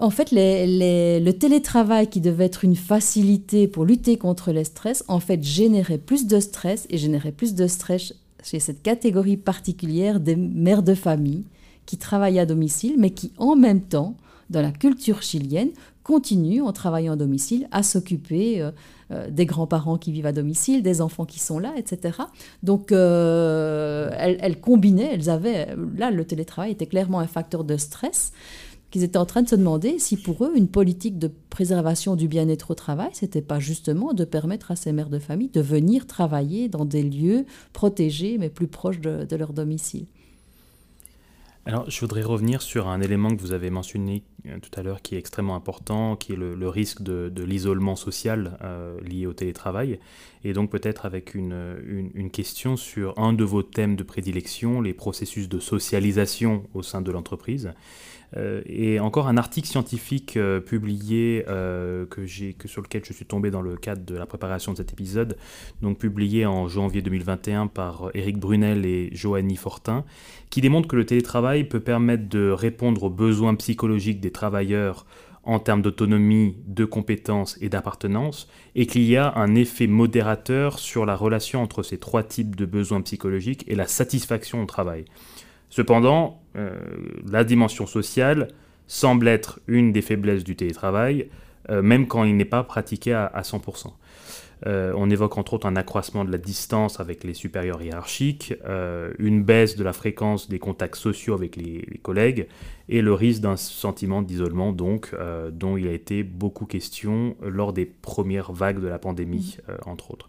en fait, le télétravail qui devait être une facilité pour lutter contre le stress, en fait, générait plus de stress et générait plus de stress chez cette catégorie particulière des mères de famille qui travaillent à domicile, mais qui en même temps, dans la culture chilienne, continuent en travaillant à domicile à s'occuper euh, euh, des grands-parents qui vivent à domicile, des enfants qui sont là, etc. Donc, euh, elles combinaient, elles avaient, là, le télétravail était clairement un facteur de stress qu'ils étaient en train de se demander si pour eux, une politique de préservation du bien-être au travail, c'était pas justement de permettre à ces mères de famille de venir travailler dans des lieux protégés, mais plus proches de, leur domicile. Alors, je voudrais revenir sur un élément que vous avez mentionné euh, tout à l'heure qui est extrêmement important, qui est le, risque de, l'isolement social euh, lié au télétravail. Et donc peut-être avec une, une, question sur un de vos thèmes de prédilection, les processus de socialisation au sein de l'entreprise. Euh, et encore un article scientifique euh, publié euh, que j'ai, que sur lequel je suis tombé dans le cadre de la préparation de cet épisode, donc publié en janvier 2021 par Éric Brunel et Joanny Fortin, qui démontre que le télétravail peut permettre de répondre aux besoins psychologiques des travailleurs en termes d'autonomie, de compétences et d'appartenance, et qu'il y a un effet modérateur sur la relation entre ces trois types de besoins psychologiques et la satisfaction au travail. Cependant, euh, la dimension sociale semble être une des faiblesses du télétravail, euh, même quand il n'est pas pratiqué à, 100%. Euh, on évoque entre autres un accroissement de la distance avec les supérieurs hiérarchiques, une baisse de la fréquence des contacts sociaux avec les, collègues et le risque d'un sentiment d'isolement donc dont il a été beaucoup question lors des premières vagues de la pandémie entre autres.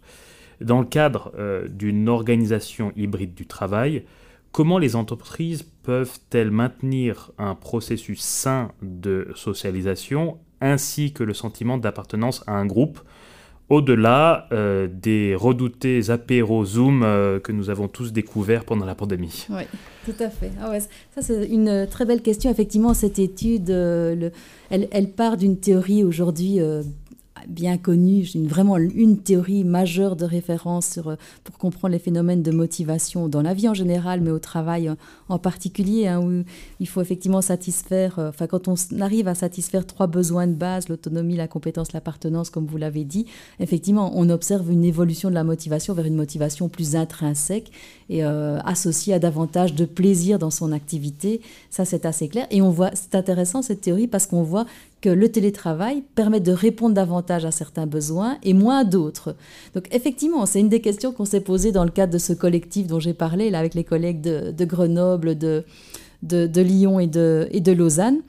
Dans le cadre d'une organisation hybride du travail, Comment les entreprises peuvent-elles maintenir un processus sain de socialisation ainsi que le sentiment d'appartenance à un groupe au-delà euh, des redoutés apéros Zoom euh, que nous avons tous découverts pendant la pandémie? Oui, tout à fait. Ah ça, c'est une très belle question. Effectivement, cette étude, euh, elle, part d'une théorie aujourd'hui bien connue, une, vraiment une théorie majeure de référence euh, pour comprendre les phénomènes de motivation dans la vie en général, mais au travail en, particulier, hein, où il faut effectivement satisfaire, euh, enfin quand on arrive à satisfaire trois besoins de base, l'autonomie, la compétence, l'appartenance, comme vous l'avez dit, effectivement, on observe une évolution de la motivation vers une motivation plus intrinsèque et euh, associée à davantage de plaisir dans son activité. Ça, c'est assez clair. Et on voit, c'est intéressant cette théorie parce qu'on voit que le télétravail permet de répondre davantage à certains besoins et moins à d'autres. Donc effectivement, c'est une des questions qu'on s'est posées dans le cadre de ce collectif dont j'ai parlé, là, avec les collègues de, Grenoble, de, de, Lyon et de, et de Lausanne.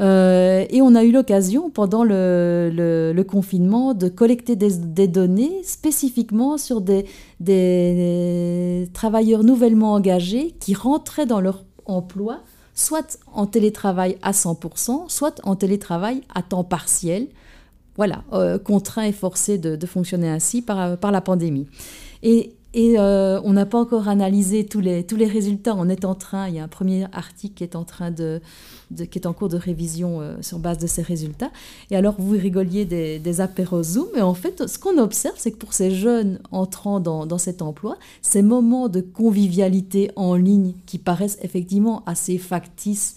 Euh, et on a eu l'occasion, pendant le, le, confinement, de collecter des, des, données spécifiquement sur des, des travailleurs nouvellement engagés qui rentraient dans leur emploi soit en télétravail à 100%, soit en télétravail à temps partiel, voilà, euh, contraint et forcé de, fonctionner ainsi par, par la pandémie. Et euh, on n'a pas encore analysé tous les, tous les résultats. On est en train, il y a un premier article qui est en, train de, qui est en cours de révision euh, sur base de ces résultats. Et alors, vous rigoliez des, des apéros Zoom, mais en fait, ce qu'on observe, c'est que pour ces jeunes entrant dans, dans cet emploi, ces moments de convivialité en ligne qui paraissent effectivement assez factices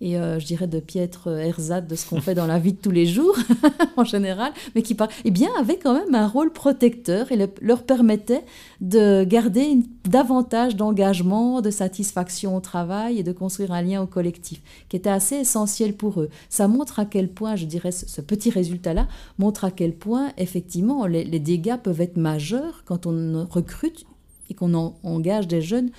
et euh, je dirais de piètre ersatz de ce qu'on fait dans la vie de tous les jours en général, mais qui eh bien, avait quand même un rôle protecteur et leur permettait de garder davantage d'engagement, de satisfaction au travail et de construire un lien au collectif, qui était assez essentiel pour eux. Ça montre à quel point, je dirais, ce, petit résultat-là montre à quel point, effectivement, les, dégâts peuvent être majeurs quand on recrute et qu'on engage des jeunes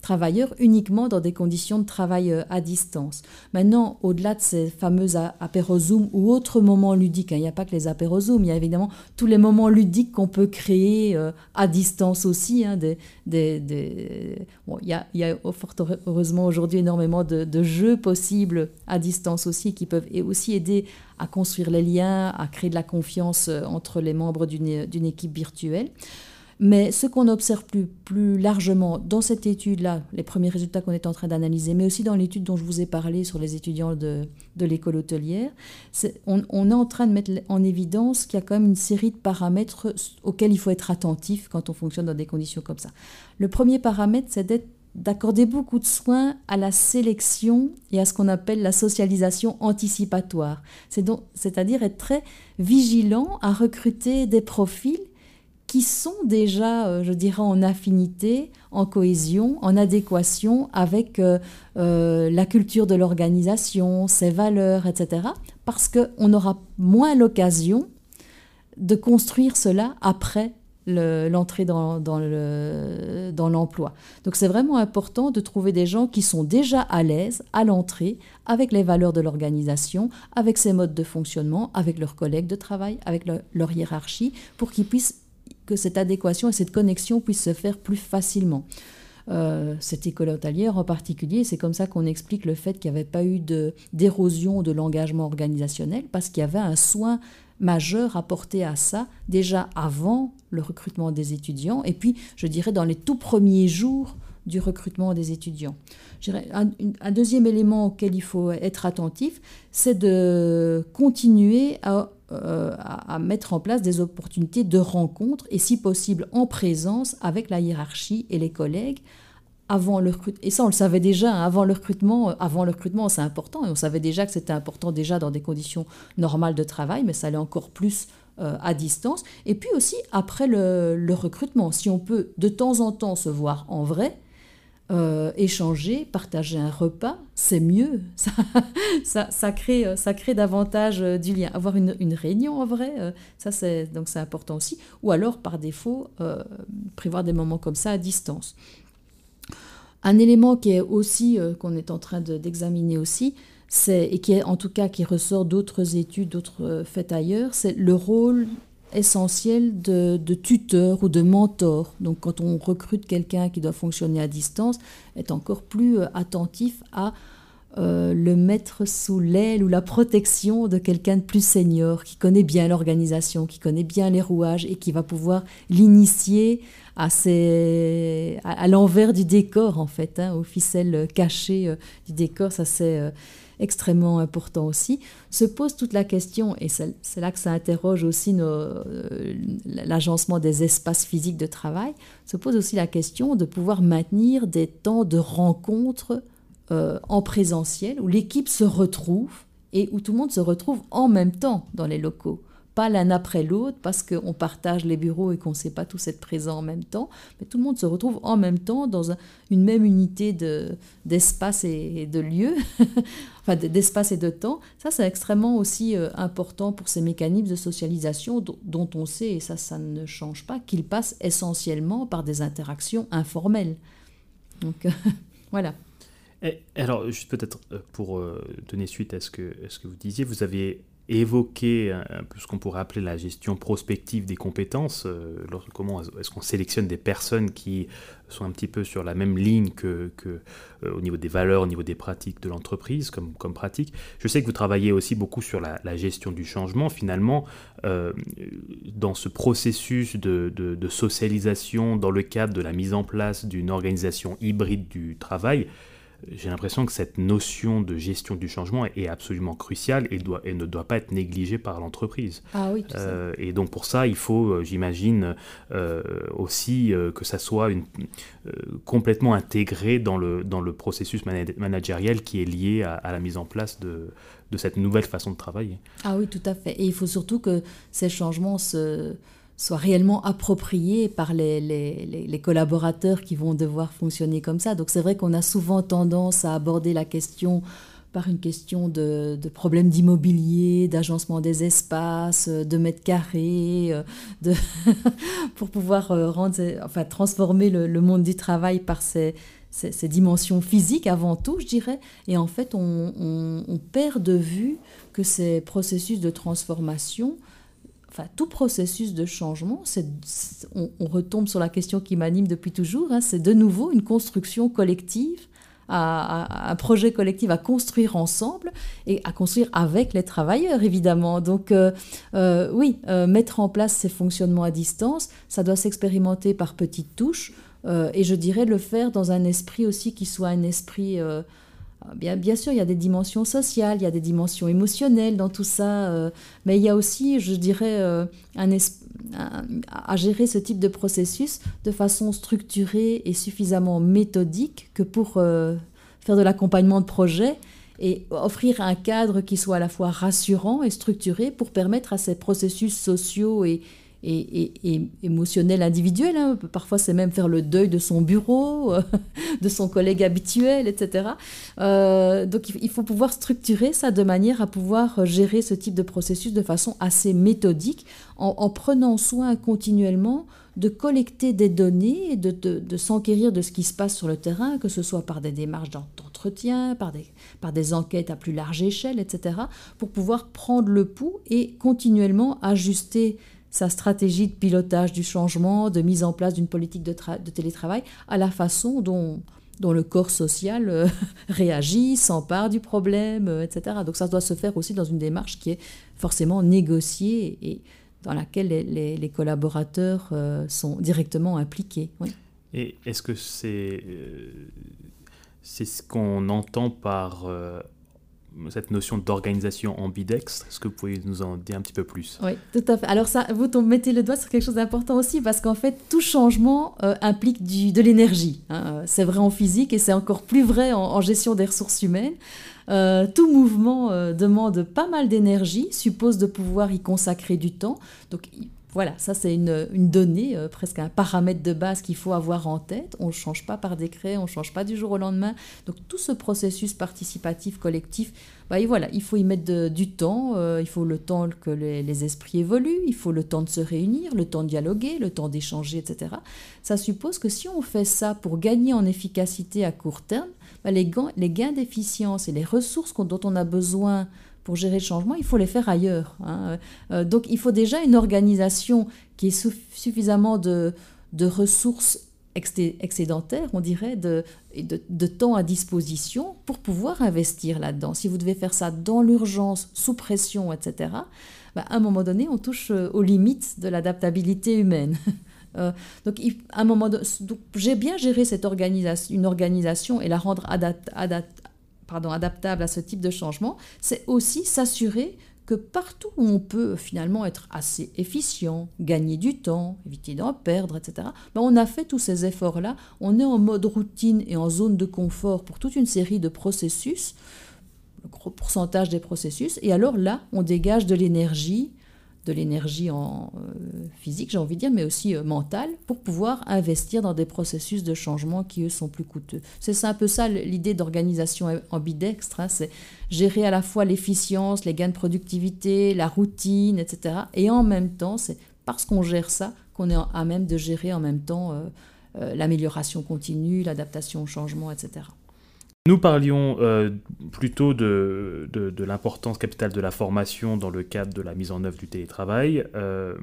travailleurs uniquement dans des conditions de travail euh, à distance. Maintenant, au-delà de ces fameux apérozoom ou autres moments ludiques, hein, il n'y a pas que les apérozoom, il y a évidemment tous les moments ludiques qu'on peut créer euh, à distance aussi. Hein, il, y a, il y a fort heureusement aujourd'hui énormément de, de, jeux possibles à distance aussi qui peuvent aussi aider à construire les liens, à créer de la confiance euh, entre les membres d'une équipe virtuelle. Mais ce qu'on observe plus, plus largement dans cette étude-là, les premiers résultats qu'on est en train d'analyser, mais aussi dans l'étude dont je vous ai parlé sur les étudiants de, de l'école hôtelière, on, on, est en train de mettre en évidence qu'il y a quand même une série de paramètres auxquels il faut être attentif quand on fonctionne dans des conditions comme ça. Le premier paramètre, c'est d'accorder beaucoup de soins à la sélection et à ce qu'on appelle la socialisation anticipatoire. C'est-à-dire être très vigilant à recruter des profils qui sont déjà, euh, je dirais, en affinité, en cohésion, en adéquation avec euh, euh, la culture de l'organisation, ses valeurs, etc. Parce qu'on aura moins l'occasion de construire cela après l'entrée dans, dans l'emploi. Donc c'est vraiment important de trouver des gens qui sont déjà à l'aise à l'entrée avec les valeurs de l'organisation, avec ses modes de fonctionnement, avec leurs collègues de travail, avec leur hiérarchie, pour qu'ils puissent que cette adéquation et cette connexion puissent se faire plus facilement. Euh, cette école hôtelière en particulier, c'est comme ça qu'on explique le fait qu'il n'y avait pas eu d'érosion de, l'engagement organisationnel, parce qu'il y avait un soin majeur apporté à ça déjà avant le recrutement des étudiants, et puis je dirais dans les tout premiers jours du recrutement des étudiants. Un, deuxième élément auquel il faut être attentif, c'est de continuer à euh, à, mettre en place des opportunités de rencontre et si possible en présence avec la hiérarchie et les collègues avant le recrutement. Et ça, on le savait déjà, hein, avant le recrutement, euh, avant le recrutement, c'est important, et on savait déjà que c'était important déjà dans des conditions normales de travail, mais ça allait encore plus euh, à distance. Et puis aussi après le, recrutement, si on peut de temps en temps se voir en vrai, euh, échanger, partager un repas, c'est mieux. Ça, ça, crée, euh, ça crée davantage euh, du lien. Avoir une, une réunion en vrai, ça c'est donc c'est important aussi. Ou alors par défaut, prévoir des moments comme ça à distance. Un élément qui est aussi qu'on est en train d'examiner aussi, c'est et qui est en tout cas qui ressort d'autres études, d'autres faites ailleurs, c'est le rôle essentiel de, tuteur ou de mentor. Donc quand on recrute quelqu'un qui doit fonctionner à distance, est encore plus euh, attentif à euh, le mettre sous l'aile ou la protection de quelqu'un de plus senior, qui connaît bien l'organisation, qui connaît bien les rouages et qui va pouvoir l'initier à, l'envers du décor, en fait, hein, aux ficelles cachées euh, du décor. Ça, c'est extrêmement important aussi, se pose toute la question, et c'est là que ça interroge aussi euh, l'agencement des espaces physiques de travail, se pose aussi la question de pouvoir maintenir des temps de rencontre euh, en présentiel, où l'équipe se retrouve et où tout le monde se retrouve en même temps dans les locaux l'un après l'autre parce qu'on partage les bureaux et qu'on ne sait pas tous être présents en même temps, mais tout le monde se retrouve en même temps dans une même unité d'espace et de lieu, enfin d'espace et de temps. Ça, c'est extrêmement aussi euh, important pour ces mécanismes de socialisation dont on sait, et ça, ça ne change pas, qu'ils passent essentiellement par des interactions informelles. Donc, voilà. alors, juste peut-être euh, pour euh, donner suite à ce, que, à ce que vous disiez, vous avez évoqué un peu ce qu'on pourrait appeler la gestion prospective des compétences. Euh, comment est-ce qu'on sélectionne des personnes qui sont un petit peu sur la même ligne euh, au niveau des valeurs, au niveau des pratiques de l'entreprise comme, pratique. Je sais que vous travaillez aussi beaucoup sur la, gestion du changement. Finalement, euh, dans ce processus de socialisation, dans le cadre de la mise en place d'une organisation hybride du travail, j'ai l'impression que cette notion de gestion du changement est absolument cruciale et, doit, et ne doit pas être négligée par l'entreprise. Ah oui, euh, et donc pour ça, il faut, euh, j'imagine, euh, aussi que ça soit une, complètement intégré dans le, dans le processus managériel qui est lié à, à la mise en place de, de cette nouvelle façon de travailler. Ah oui, tout à fait. Et il faut surtout que ces changements se soit réellement approprié par les, collaborateurs qui vont devoir fonctionner comme ça. Donc c'est vrai qu'on a souvent tendance à aborder la question par une question de, de problèmes d'immobilier, d'agencement des espaces, de mètres carrés, euh, pour pouvoir euh, rendre, transformer le, monde du travail par ces, dimensions physiques avant tout, je dirais. Et en fait, on perd de vue que ces processus de transformation enfin, tout processus de changement, on, retombe sur la question qui m'anime depuis toujours, hein, c'est de nouveau une construction collective, un projet collectif à construire ensemble et à construire avec les travailleurs, évidemment. Donc euh, euh, oui, euh, mettre en place ces fonctionnements à distance, ça doit s'expérimenter par petites touches et je dirais le faire dans un esprit aussi qui soit un esprit Bien, bien, sûr, il y a des dimensions sociales, il y a des dimensions émotionnelles dans tout ça, euh, mais il y a aussi, je dirais, euh, à gérer ce type de processus de façon structurée et suffisamment méthodique que pour euh, faire de l'accompagnement de projet et offrir un cadre qui soit à la fois rassurant et structuré pour permettre à ces processus sociaux et, et, émotionnel individuel. Hein. Parfois, c'est même faire le deuil de son bureau, de son collègue habituel, etc. Euh, donc, il faut pouvoir structurer ça de manière à pouvoir gérer ce type de processus de façon assez méthodique, en, prenant soin continuellement de collecter des données de, de, s'enquérir de ce qui se passe sur le terrain, que ce soit par des démarches d'entretien, par des, par des enquêtes à plus large échelle, etc., pour pouvoir prendre le pouls et continuellement ajuster sa stratégie de pilotage du changement, de mise en place d'une politique de, télétravail, à la façon dont, le corps social euh, réagit, s'empare du problème, euh, etc. Donc ça doit se faire aussi dans une démarche qui est forcément négociée et dans laquelle les, collaborateurs euh, sont directement impliqués. Et est-ce que c'est c'est ce qu'on entend par cette notion d'organisation ambidextre. Est-ce que vous pouvez nous en dire un petit peu plus? Oui, tout à fait. Alors ça, vous mettez le doigt sur quelque chose d'important aussi, parce qu'en fait, tout changement euh, implique de l'énergie. Hein. C'est vrai en physique et c'est encore plus vrai en, gestion des ressources humaines. Euh, tout mouvement euh, demande pas mal d'énergie, suppose de pouvoir y consacrer du temps. Donc voilà, ça c'est une, donnée, euh, presque un paramètre de base qu'il faut avoir en tête. On ne change pas par décret, on ne change pas du jour au lendemain. Donc tout ce processus participatif collectif, bah, voilà, il faut y mettre du temps, euh, il faut le temps que les, esprits évoluent, il faut le temps de se réunir, le temps de dialoguer, le temps d'échanger, etc. Ça suppose que si on fait ça pour gagner en efficacité à court terme, bah, les, gains, d'efficience et les ressources dont on a besoin pour gérer le changement, il faut les faire ailleurs. Hein. Euh, donc il faut déjà une organisation qui ait suffisamment de, de ressources excédentaires, on dirait, de, de, temps à disposition pour pouvoir investir là-dedans. Si vous devez faire ça dans l'urgence, sous pression, etc., bah, à un moment donné, on touche euh, aux limites de l'adaptabilité humaine. Euh, donc, j'ai bien géré cette organisation, une organisation et la rendre adapt, pardon, adaptable à ce type de changement, c'est aussi s'assurer que partout où on peut finalement être assez efficient, gagner du temps, éviter d'en perdre, etc., ben on a fait tous ces efforts-là, on est en mode routine et en zone de confort pour toute une série de processus, le gros pourcentage des processus, et alors là, on dégage de l'énergie de l'énergie en euh, physique, j'ai envie de dire, mais aussi euh, mentale, pour pouvoir investir dans des processus de changement qui, eux, sont plus coûteux. C'est un peu ça l'idée d'organisation ambidextre, hein, c'est gérer à la fois l'efficience, les gains de productivité, la routine, etc. Et en même temps, c'est parce qu'on gère ça qu'on est à même de gérer en même temps euh, l'amélioration continue, l'adaptation au changement, etc. Nous parlions euh, plutôt de, l'importance capitale de la formation dans le cadre de la mise en œuvre du télétravail. Euh,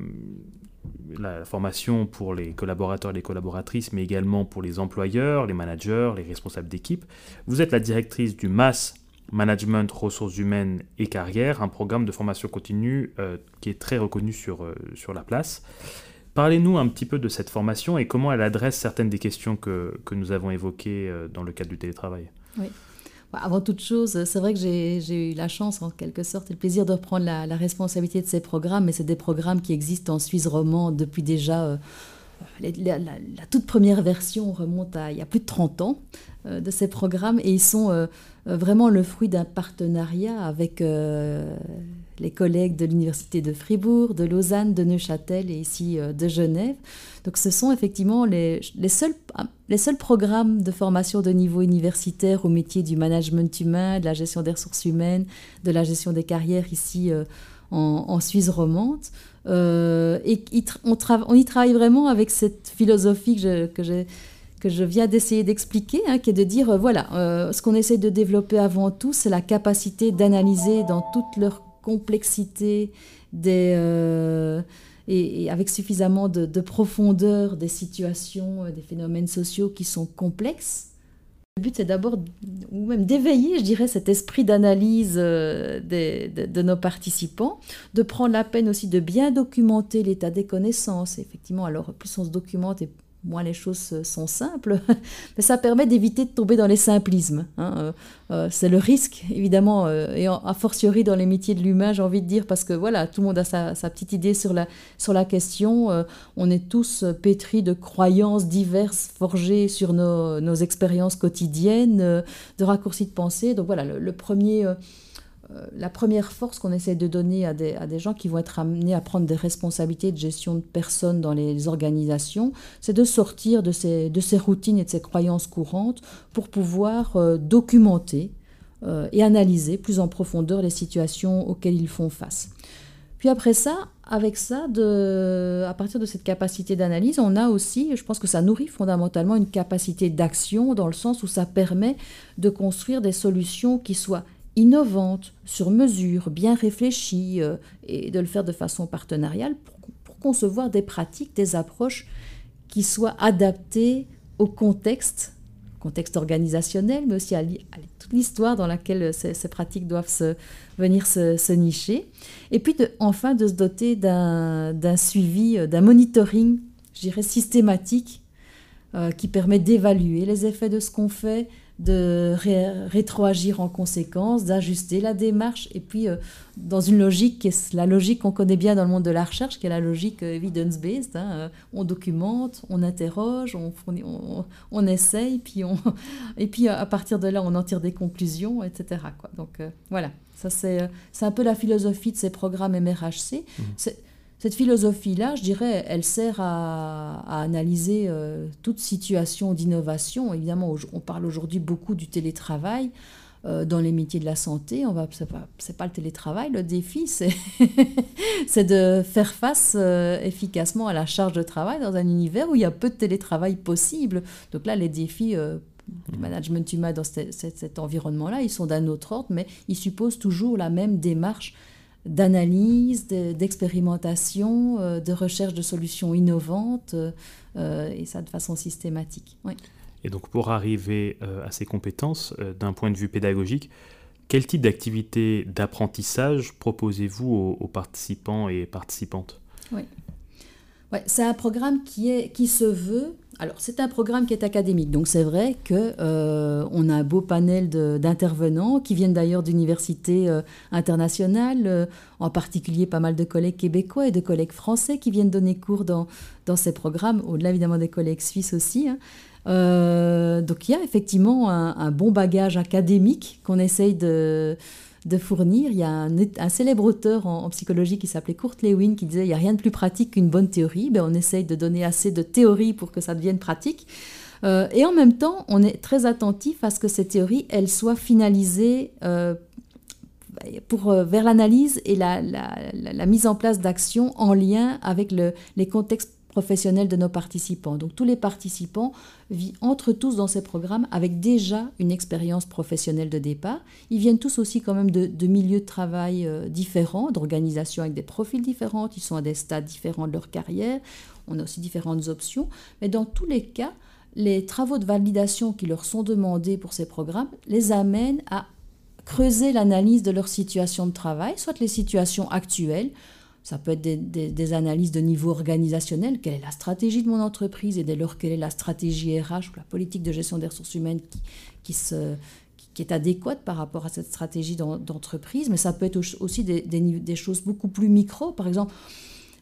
la formation pour les collaborateurs et les collaboratrices, mais également pour les employeurs, les managers, les responsables d'équipe. Vous êtes la directrice du MAS Management, Ressources Humaines et Carrière, un programme de formation continue euh, qui est très reconnu sur, la place. Parlez-nous un petit peu de cette formation et comment elle adresse certaines des questions que, que nous avons évoquées dans le cadre du télétravail. Oui. Bah, avant toute chose, c'est vrai que j'ai eu la chance, en quelque sorte, et le plaisir de reprendre la, responsabilité de ces programmes, mais c'est des programmes qui existent en Suisse romande depuis déjà... Euh, la, toute première version remonte à il y a plus de 30 ans euh, de ces programmes et ils sont euh, vraiment le fruit d'un partenariat avec les collègues de l'Université de Fribourg, de Lausanne, de Neuchâtel et ici euh, de Genève. Donc ce sont effectivement les, les, seuls, les seuls programmes de formation de niveau universitaire au métier du management humain, de la gestion des ressources humaines, de la gestion des carrières ici euh, en, Suisse romande. Euh, et on, y travaille vraiment avec cette philosophie que je, que je viens d'essayer d'expliquer, hein, qui est de dire, voilà, ce qu'on essaie de développer avant tout, c'est la capacité d'analyser dans toutes leurs complexité des, euh, et, avec suffisamment de, profondeur des situations, euh, des phénomènes sociaux qui sont complexes. Le but, c'est d'abord, ou même d'éveiller, je dirais, cet esprit d'analyse euh, de, de, nos participants, de prendre la peine aussi de bien documenter l'état des connaissances. Effectivement, alors plus on se documente et moins les choses sont simples, mais ça permet d'éviter de tomber dans les simplismes. Hein. Euh, euh, c'est le risque, évidemment, euh, et a fortiori dans les métiers de l'humain, j'ai envie de dire, parce que voilà, tout le monde a sa, petite idée sur la, sur la question. on est tous pétris de croyances diverses forgées sur nos, nos expériences quotidiennes, de raccourcis de pensée. Donc voilà, le premier euh, la première force qu'on essaie de donner à des, gens qui vont être amenés à prendre des responsabilités de gestion de personnes dans les organisations, c'est de sortir de ces, routines et de ces croyances courantes pour pouvoir euh, documenter euh, et analyser plus en profondeur les situations auxquelles ils font face. Puis après ça, avec ça, à partir de cette capacité d'analyse, on a aussi, je pense que ça nourrit fondamentalement une capacité d'action dans le sens où ça permet de construire des solutions qui soient innovante, sur mesure, bien réfléchie, euh, et de le faire de façon partenariale pour, concevoir des pratiques, des approches qui soient adaptées au contexte, contexte organisationnel, mais aussi à, toute l'histoire dans laquelle ces, pratiques doivent venir se, nicher. Et puis enfin de se doter d'un suivi, euh, d'un monitoring, je dirais, systématique euh, qui permet d'évaluer les effets de ce qu'on fait, de rétroagir en conséquence, d'ajuster la démarche, et puis euh, dans une logique qui est la logique qu'on connaît bien dans le monde de la recherche, qui est la logique euh, evidence-based. Hein, euh, on documente, on interroge, on, on, essaye, puis on, et puis à partir de là, on en tire des conclusions, etc. Quoi. Donc voilà, ça c'est un peu la philosophie de ces programmes MRHC. Mmh. Cette philosophie-là, je dirais, elle sert à, analyser euh, toute situation d'innovation. Évidemment, on parle aujourd'hui beaucoup du télétravail. Euh, dans les métiers de la santé, on va, c'est pas, le télétravail, le défi, c'est, de faire face euh, efficacement à la charge de travail dans un univers où il y a peu de télétravail possible. Donc là, les défis du management humain dans cet environnement-là, ils sont d'un autre ordre, mais ils supposent toujours la même démarche d'analyse, d'expérimentation, euh, de recherche de solutions innovantes, euh, et ça de façon systématique. Et donc pour arriver euh, à ces compétences, d'un point de vue pédagogique, quel type d'activité d'apprentissage proposez-vous aux, participants et participantes Oui. Ouais, c'est un programme qui, est, qui se veut alors, c'est un programme qui est académique, donc c'est vrai qu'on euh, a un beau panel d'intervenants qui viennent d'ailleurs d'universités euh, internationales, euh, en particulier pas mal de collègues québécois et de collègues français qui viennent donner cours dans, dans ces programmes, au-delà évidemment des collègues suisses aussi. Hein. donc, il y a effectivement un bon bagage académique qu'on essaye de de fournir. Il y a un, célèbre auteur en, psychologie qui s'appelait Kurt Lewin qui disait il n'y a rien de plus pratique qu'une bonne théorie. Ben, on essaye de donner assez de théorie pour que ça devienne pratique. Euh, et en même temps, on est très attentif à ce que ces théories, elles soient finalisées euh, pour, euh, vers l'analyse et la, mise en place d'actions en lien avec les contextes professionnelle de nos participants. Donc tous les participants vivent entre tous dans ces programmes avec déjà une expérience professionnelle de départ. Ils viennent tous aussi quand même de, milieux de travail euh, différents, d'organisations avec des profils différents, ils sont à des stades différents de leur carrière, on a aussi différentes options, mais dans tous les cas, les travaux de validation qui leur sont demandés pour ces programmes les amènent à creuser l'analyse de leur situation de travail, soit les situations actuelles, ça peut être des, analyses de niveau organisationnel, quelle est la stratégie de mon entreprise? Et dès lors quelle est la stratégie RH ou la politique de gestion des ressources humaines qui, est adéquate par rapport à cette stratégie d'entreprise? Mais ça peut être aussi des, des choses beaucoup plus micro. Par exemple,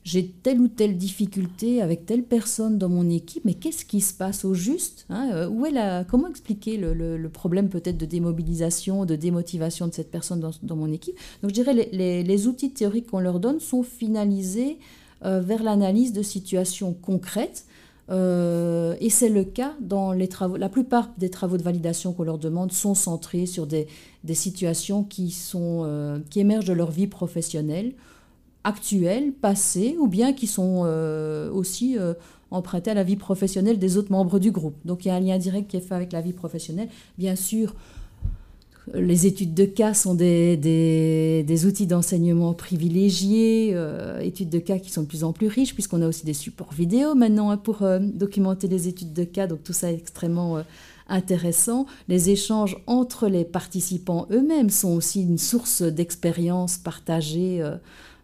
j'ai telle ou telle difficulté avec telle personne dans mon équipe, mais qu'est-ce qui se passe au juste hein, euh, Comment expliquer le, problème peut-être de démobilisation, de démotivation de cette personne dans, mon équipe? Donc je dirais les, les, outils théoriques qu'on leur donne sont finalisés euh, vers l'analyse de situations concrètes. Euh, et c'est le cas dans les travaux. La plupart des travaux de validation qu'on leur demande sont centrés sur des, situations qui émergent de leur vie professionnelle actuels, passés, ou bien qui sont euh, aussi euh, empruntés à la vie professionnelle des autres membres du groupe. Donc il y a un lien direct qui est fait avec la vie professionnelle. Bien sûr, les études de cas sont des, outils d'enseignement privilégiés, euh, études de cas qui sont de plus en plus riches, puisqu'on a aussi des supports vidéo maintenant hein, pour documenter les études de cas, donc tout ça est extrêmement intéressant. Les échanges entre les participants eux-mêmes sont aussi une source d'expérience partagée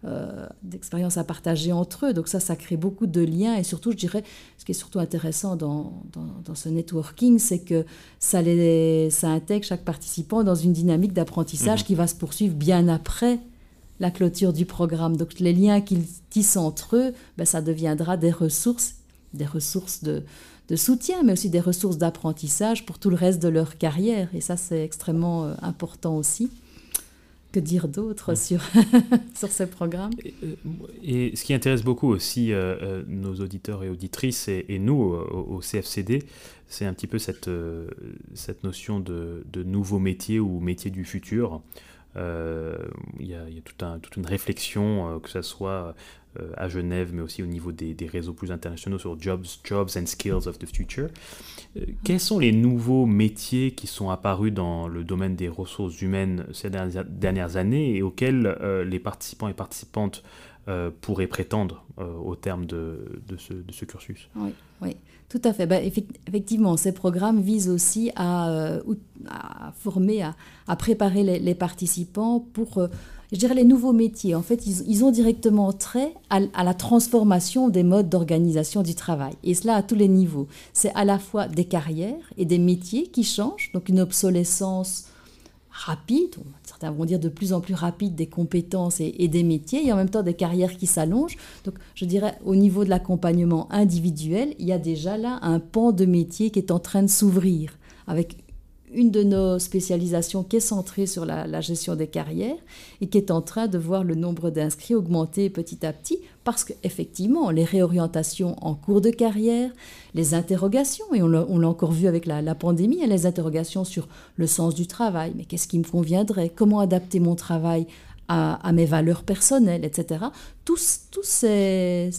euh, d'expériences à partager entre eux. Donc ça, ça crée beaucoup de liens. Et surtout, je dirais, ce qui est surtout intéressant dans, dans, ce networking, c'est que ça, les, ça intègre chaque participant dans une dynamique d'apprentissage mhm. qui va se poursuivre bien après la clôture du programme. Donc les liens qu'ils tissent entre eux, ben, ça deviendra des ressources, des ressources de, de soutien, mais aussi des ressources d'apprentissage pour tout le reste de leur carrière. Et ça, c'est extrêmement euh, important aussi que dire d'autre sur, sur ce programme? Euh, et, ce qui intéresse beaucoup aussi euh, euh, nos auditeurs et auditrices et, nous au, CFCD, c'est un petit peu cette, cette notion de, de nouveau métier ou métier du futur. Il y, a, y a tout un, toute une réflexion, que ce soit à Genève, mais aussi au niveau des, réseaux plus internationaux sur Jobs, Jobs and Skills of the Future. Euh, quels sont les nouveaux métiers qui sont apparus dans le domaine des ressources humaines ces dernières années et auxquels euh, les participants et participantes euh, pourraient prétendre au terme de, ce, cursus? Oui, oui, tout à fait. Bah, effectivement, ces programmes visent aussi à, former, à, préparer les, participants pour je dirais, les nouveaux métiers. En fait, ils, ont directement trait à, la transformation des modes d'organisation du travail. Et cela à tous les niveaux. C'est à la fois des carrières et des métiers qui changent, donc une obsolescence rapide, certains vont dire de plus en plus rapide des compétences et, des métiers, et en même temps des carrières qui s'allongent. Donc je dirais au niveau de l'accompagnement individuel, il y a déjà là un pan de métier qui est en train de s'ouvrir, avec une de nos spécialisations qui est centrée sur la, gestion des carrières et qui est en train de voir le nombre d'inscrits augmenter petit à petit parce qu'effectivement, les réorientations en cours de carrière, les interrogations, et on l'a encore vu avec la, pandémie, hein, les interrogations sur le sens du travail, mais qu'est-ce qui me conviendrait, comment adapter mon travail à, mes valeurs personnelles, etc. Tous, ces,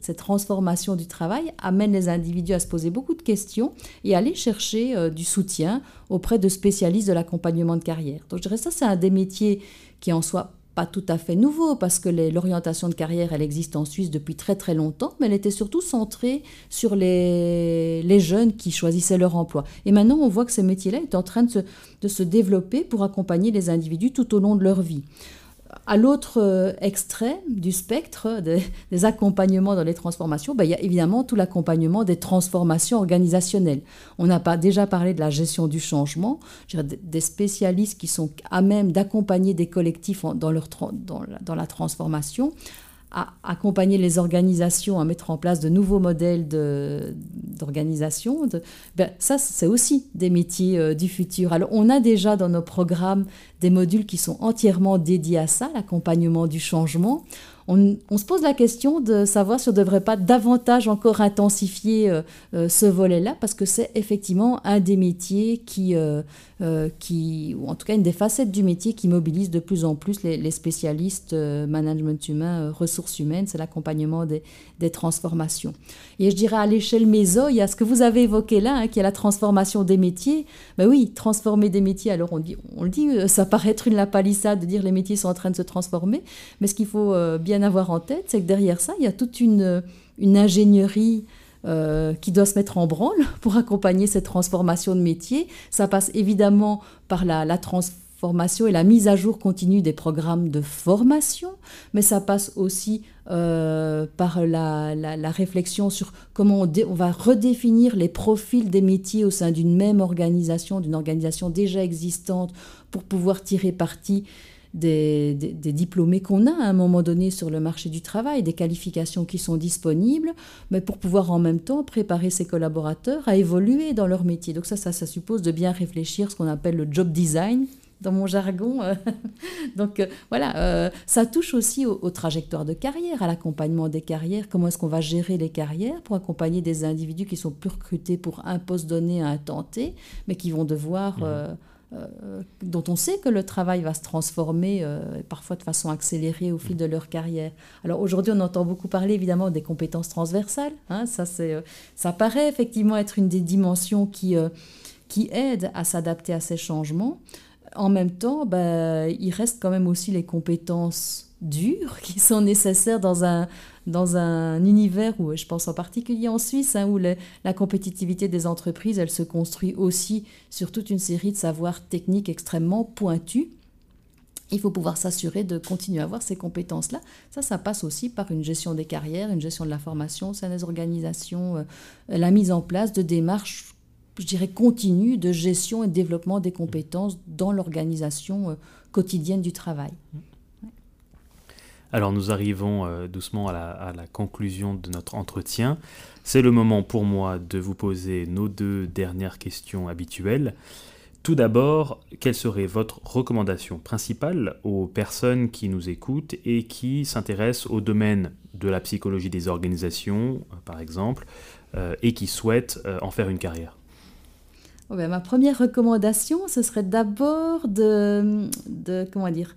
cette transformation du travail amène les individus à se poser beaucoup de questions et à aller chercher euh, du soutien auprès de spécialistes de l'accompagnement de carrière. Donc je dirais ça, c'est un des métiers qui en soi pas tout à fait nouveau parce que l'orientation de carrière, elle existe en Suisse depuis très très longtemps, mais elle était surtout centrée sur les, jeunes qui choisissaient leur emploi. Et maintenant, on voit que ce métier-là est en train de se développer pour accompagner les individus tout au long de leur vie à l'autre euh, extrême du spectre des, accompagnements dans les transformations, ben, il y a évidemment tout l'accompagnement des transformations organisationnelles. On n'a pas déjà parlé de la gestion du changement, des spécialistes qui sont à même d'accompagner des collectifs dans, leur, dans la transformation à accompagner les organisations à mettre en place de nouveaux modèles d'organisation, ben, ça, c'est aussi des métiers euh, du futur. Alors, on a déjà dans nos programmes des modules qui sont entièrement dédiés à ça, l'accompagnement du changement. on, se pose la question de savoir si on ne devrait pas davantage encore intensifier euh, euh, ce volet-là, parce que c'est effectivement un des métiers qui, euh, qui, ou en tout cas une des facettes du métier qui mobilise de plus en plus les, spécialistes management humain, ressources humaines, c'est l'accompagnement des, des, transformations. Et je dirais à l'échelle méso, il y a ce que vous avez évoqué là, hein, qui est la transformation des métiers. Ben oui, transformer des métiers, alors on, dit, on le dit, ça paraît être une lapalissade de dire les métiers sont en train de se transformer, mais ce qu'il faut bien avoir en tête, c'est que derrière ça, il y a toute une, une ingénierie euh, qui doit se mettre en branle pour accompagner cette transformation de métier. Ça passe évidemment par la, transformation et la mise à jour continue des programmes de formation, mais ça passe aussi euh, par la, réflexion sur comment on, va redéfinir les profils des métiers au sein d'une même organisation, d'une organisation déjà existante, pour pouvoir tirer parti des, diplômés qu'on a à un moment donné sur le marché du travail, des qualifications qui sont disponibles, mais pour pouvoir en même temps préparer ses collaborateurs à évoluer dans leur métier. Donc ça, ça, ça suppose de bien réfléchir ce qu'on appelle le job design dans mon jargon. Donc euh, voilà, euh, ça touche aussi aux, trajectoires de carrière, à l'accompagnement des carrières. Comment est-ce qu'on va gérer les carrières pour accompagner des individus qui sont plus recrutés pour un poste donné à un temps T, mais qui vont devoir... Mmh. Euh, dont on sait que le travail va se transformer euh, parfois de façon accélérée au fil de leur carrière. Alors aujourd'hui, on entend beaucoup parler évidemment des compétences transversales. Hein, ça, euh, ça paraît effectivement être une des dimensions qui, qui aide à s'adapter à ces changements. En même temps, ben, il reste quand même aussi les compétences dures qui sont nécessaires dans un, dans un univers où, je pense en particulier en Suisse, hein, où la compétitivité des entreprises, elle se construit aussi sur toute une série de savoirs techniques extrêmement pointus. Il faut pouvoir s'assurer de continuer à avoir ces compétences-là. Ça, ça passe aussi par une gestion des carrières, une gestion de la formation, c'est des organisations, euh, la mise en place de démarches, je dirais, continues de gestion et développement des compétences dans l'organisation euh, quotidienne du travail. Alors nous arrivons euh, doucement à la, conclusion de notre entretien. C'est le moment pour moi de vous poser nos deux dernières questions habituelles. Tout d'abord, quelle serait votre recommandation principale aux personnes qui nous écoutent et qui s'intéressent au domaine de la psychologie des organisations, euh, par exemple, euh, et qui souhaitent en faire une carrière? Oh ben, Ma première recommandation, ce serait d'abord de, comment dire,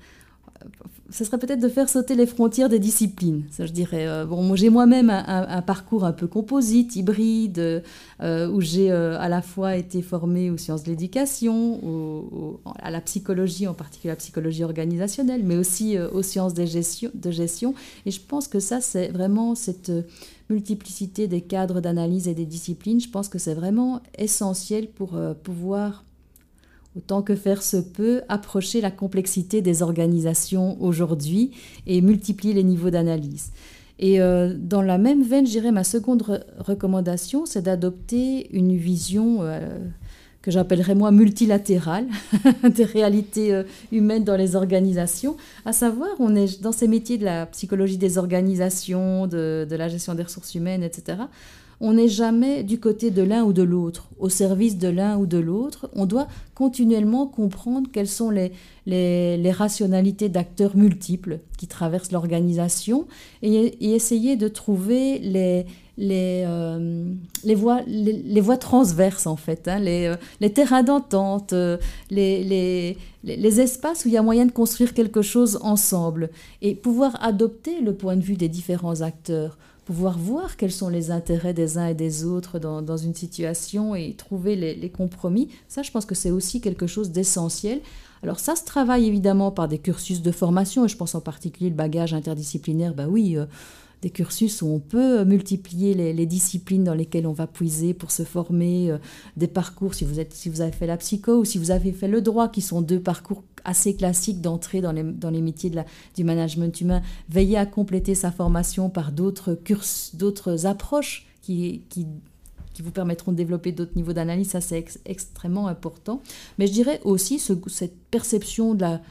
ce serait peut-être de faire sauter les frontières des disciplines. Je dirais. Euh, bon, j'ai moi-même un, parcours un peu composite, hybride, euh, où j'ai euh, à la fois été formée aux sciences de l'éducation, à la psychologie, en particulier la psychologie organisationnelle, mais aussi aux sciences de gestion. Et je pense que ça, c'est vraiment cette multiplicité des cadres d'analyse et des disciplines. Je pense que c'est vraiment essentiel pour pouvoir autant que faire se peut, approcher la complexité des organisations aujourd'hui et multiplier les niveaux d'analyse. Et euh, dans la même veine, j'irai ma seconde recommandation, c'est d'adopter une vision euh, que j'appellerais moi multilatérale des réalités euh, humaines dans les organisations. À savoir, on est dans ces métiers de la psychologie des organisations, de, de la gestion des ressources humaines, etc on n'est jamais du côté de l'un ou de l'autre, au service de l'un ou de l'autre. On doit continuellement comprendre quelles sont les, les, rationalités d'acteurs multiples qui traversent l'organisation et, essayer de trouver les, les, euh, les, voies, les, voies transverses, en fait, hein, les, euh, les terrains d'entente, euh, les, les, espaces où il y a moyen de construire quelque chose ensemble et pouvoir adopter le point de vue des différents acteurs pouvoir voir quels sont les intérêts des uns et des autres dans, dans une situation et trouver les, les, compromis, ça je pense que c'est aussi quelque chose d'essentiel. Alors ça se travaille évidemment par des cursus de formation, et je pense en particulier le bagage interdisciplinaire, bah oui, euh, des cursus où on peut multiplier les, disciplines dans lesquelles on va puiser pour se former, euh, des parcours, si vous, avez fait la psycho ou si vous avez fait le droit, qui sont deux parcours assez classiques d'entrée dans les, métiers de la, du management humain, veiller à compléter sa formation par d'autres d'autres approches qui, vous permettront de développer d'autres niveaux d'analyse, ça c'est extrêmement important. Mais je dirais aussi ce, cette perception de la,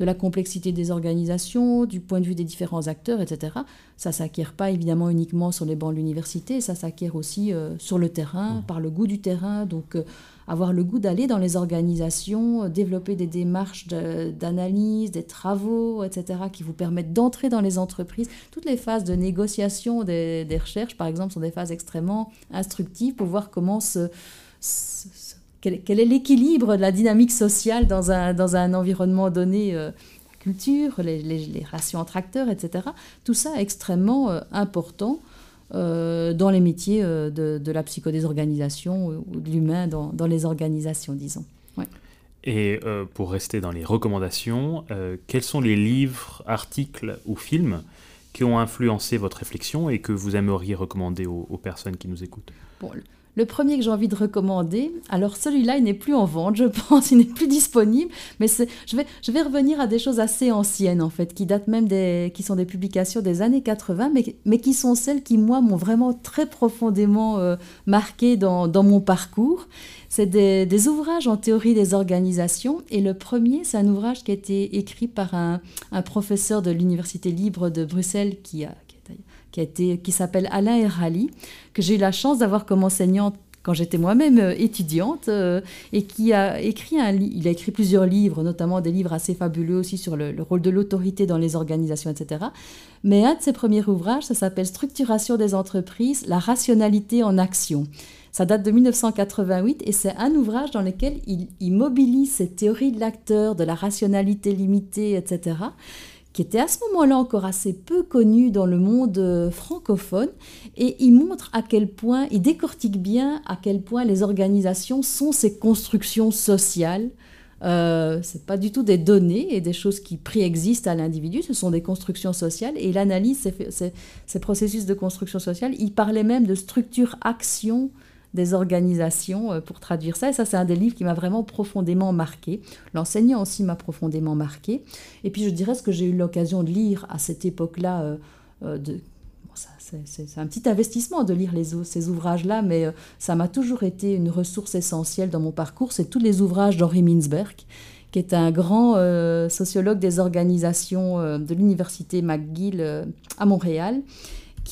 de la complexité des organisations, du point de vue des différents acteurs, etc. Ça s'acquiert pas évidemment uniquement sur les bancs de l'université, ça s'acquiert aussi euh, sur le terrain, mmh. par le goût du terrain. Donc euh, avoir le goût d'aller dans les organisations, euh, développer des démarches d'analyse, des travaux, etc., qui vous permettent d'entrer dans les entreprises. Toutes les phases de négociation des, recherches, par exemple, sont des phases extrêmement instructives pour voir comment se quel, est l'équilibre de la dynamique sociale dans un, dans un environnement donné euh, culture, les, les, les, rations entre acteurs, etc. Tout ça est extrêmement euh, important euh, dans les métiers de, de, la psycho des organisations ou de l'humain dans, dans, les organisations, disons. Et pour rester dans les recommandations, quels sont les livres, articles ou films qui ont influencé votre réflexion et que vous aimeriez recommander aux, aux personnes qui nous écoutent? Bon, le premier que j'ai envie de recommander, alors celui-là, il n'est plus en vente, je pense, il n'est plus disponible, mais je vais, revenir à des choses assez anciennes, en fait, qui datent même des, qui sont des publications des années 80, mais, mais qui sont celles qui, moi, m'ont vraiment très profondément euh, marqué dans, mon parcours. C'est des, des, ouvrages en théorie des organisations, et le premier, c'est un ouvrage qui a été écrit par un, un professeur de l'Université libre de Bruxelles qui a, qui, qui s'appelle Alain Erali, que j'ai eu la chance d'avoir comme enseignante quand j'étais moi-même euh, étudiante euh, et qui a écrit il a écrit plusieurs livres notamment des livres assez fabuleux aussi sur le, rôle de l'autorité dans les organisations etc mais un de ses premiers ouvrages ça s'appelle Structuration des entreprises la rationalité en action. Ça date de 1988 et c'est un ouvrage dans lequel il, il mobilise cette théorie de l'acteur, de la rationalité limitée, etc qui était à ce moment-là encore assez peu connu dans le monde euh, francophone, et il montre à quel point, il décortique bien à quel point les organisations sont ces constructions sociales. Euh, ce n'est pas du tout des données et des choses qui préexistent à l'individu, ce sont des constructions sociales, et il analyse ces, ces processus de construction sociale. Il parlait même de structure-action des organisations euh, pour traduire ça. Et ça, c'est un des livres qui m'a vraiment profondément marqué. L'enseignant aussi m'a profondément marqué. Et puis, je dirais ce que j'ai eu l'occasion de lire à cette époque-là. Euh, euh, c'est un petit investissement de lire les, ces ouvrages-là, mais ça m'a toujours été une ressource essentielle dans mon parcours. C'est tous les ouvrages d'Henri Mintzberg, qui est un grand sociologue des organisations de l'université McGill à Montréal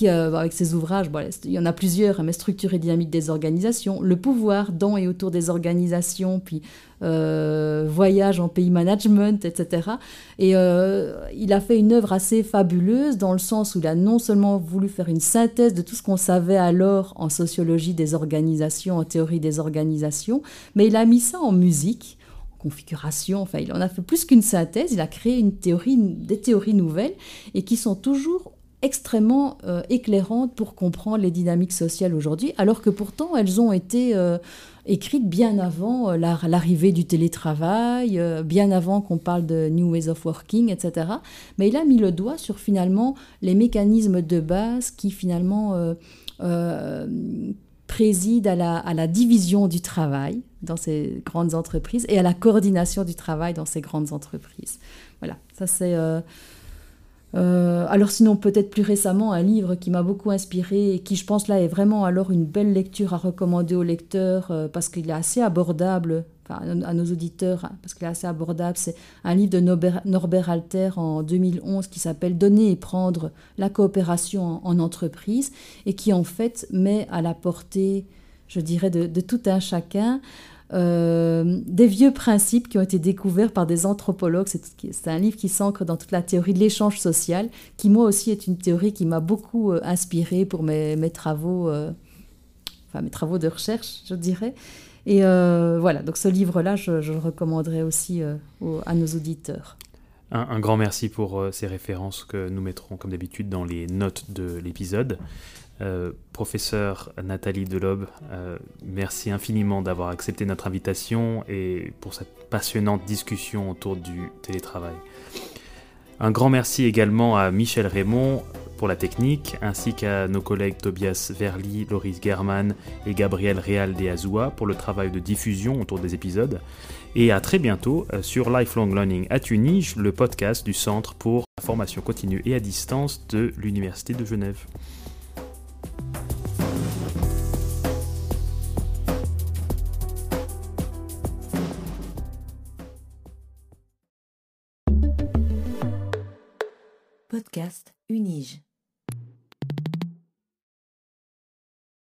euh, avec ses ouvrages, il y en a plusieurs, mais Structure et dynamique des organisations, Le pouvoir dans et autour des organisations, puis euh, Voyage en pays management, etc. Et euh, il a fait une œuvre assez fabuleuse dans le sens où il a non seulement voulu faire une synthèse de tout ce qu'on savait alors en sociologie des organisations, en théorie des organisations, mais il a mis ça en musique configuration, enfin il en a fait plus qu'une synthèse, il a créé une théorie, des théories nouvelles et qui sont toujours extrêmement euh, éclairantes pour comprendre les dynamiques sociales aujourd'hui, alors que pourtant elles ont été euh, écrites bien avant euh, l'arrivée du télétravail, bien avant qu'on parle de New Ways of Working, etc. Mais il a mis le doigt sur finalement les mécanismes de base qui finalement président à la, à la, division du travail dans ces grandes entreprises et à la coordination du travail dans ces grandes entreprises. Voilà, ça c'est euh, alors sinon, peut-être plus récemment, un livre qui m'a beaucoup inspiré et qui, je pense, là est vraiment alors une belle lecture à recommander aux lecteurs euh, parce qu'il est assez abordable, enfin, à nos auditeurs, hein, parce qu'il est assez abordable. C'est un livre de Norbert, Alter en 2011 qui s'appelle Donner et prendre la coopération en, entreprise et qui, en fait, met à la portée, je dirais, de, de tout un chacun euh, des vieux principes qui ont été découverts par des anthropologues. C'est un livre qui s'ancre dans toute la théorie de l'échange social, qui moi aussi est une théorie qui m'a beaucoup euh, inspiré pour mes, travaux, euh, enfin mes travaux de recherche, je dirais. Et voilà, donc ce livre-là, je, le recommanderais aussi à nos auditeurs. Un, grand merci pour ces références que nous mettrons comme d'habitude dans les notes de l'épisode. Euh, professeur Nathalie Delobe, euh, merci infiniment d'avoir accepté notre invitation et pour cette passionnante discussion autour du télétravail. Un grand merci également à Michel Raymond pour la technique, ainsi qu'à nos collègues Tobias Verli, Loris German et Gabriel Real de Azua pour le travail de diffusion autour des épisodes. Et à très bientôt euh, sur Lifelong Learning à Tunis, le podcast du Centre pour la formation continue et à distance de l'Université de Genève. Podcast Unige.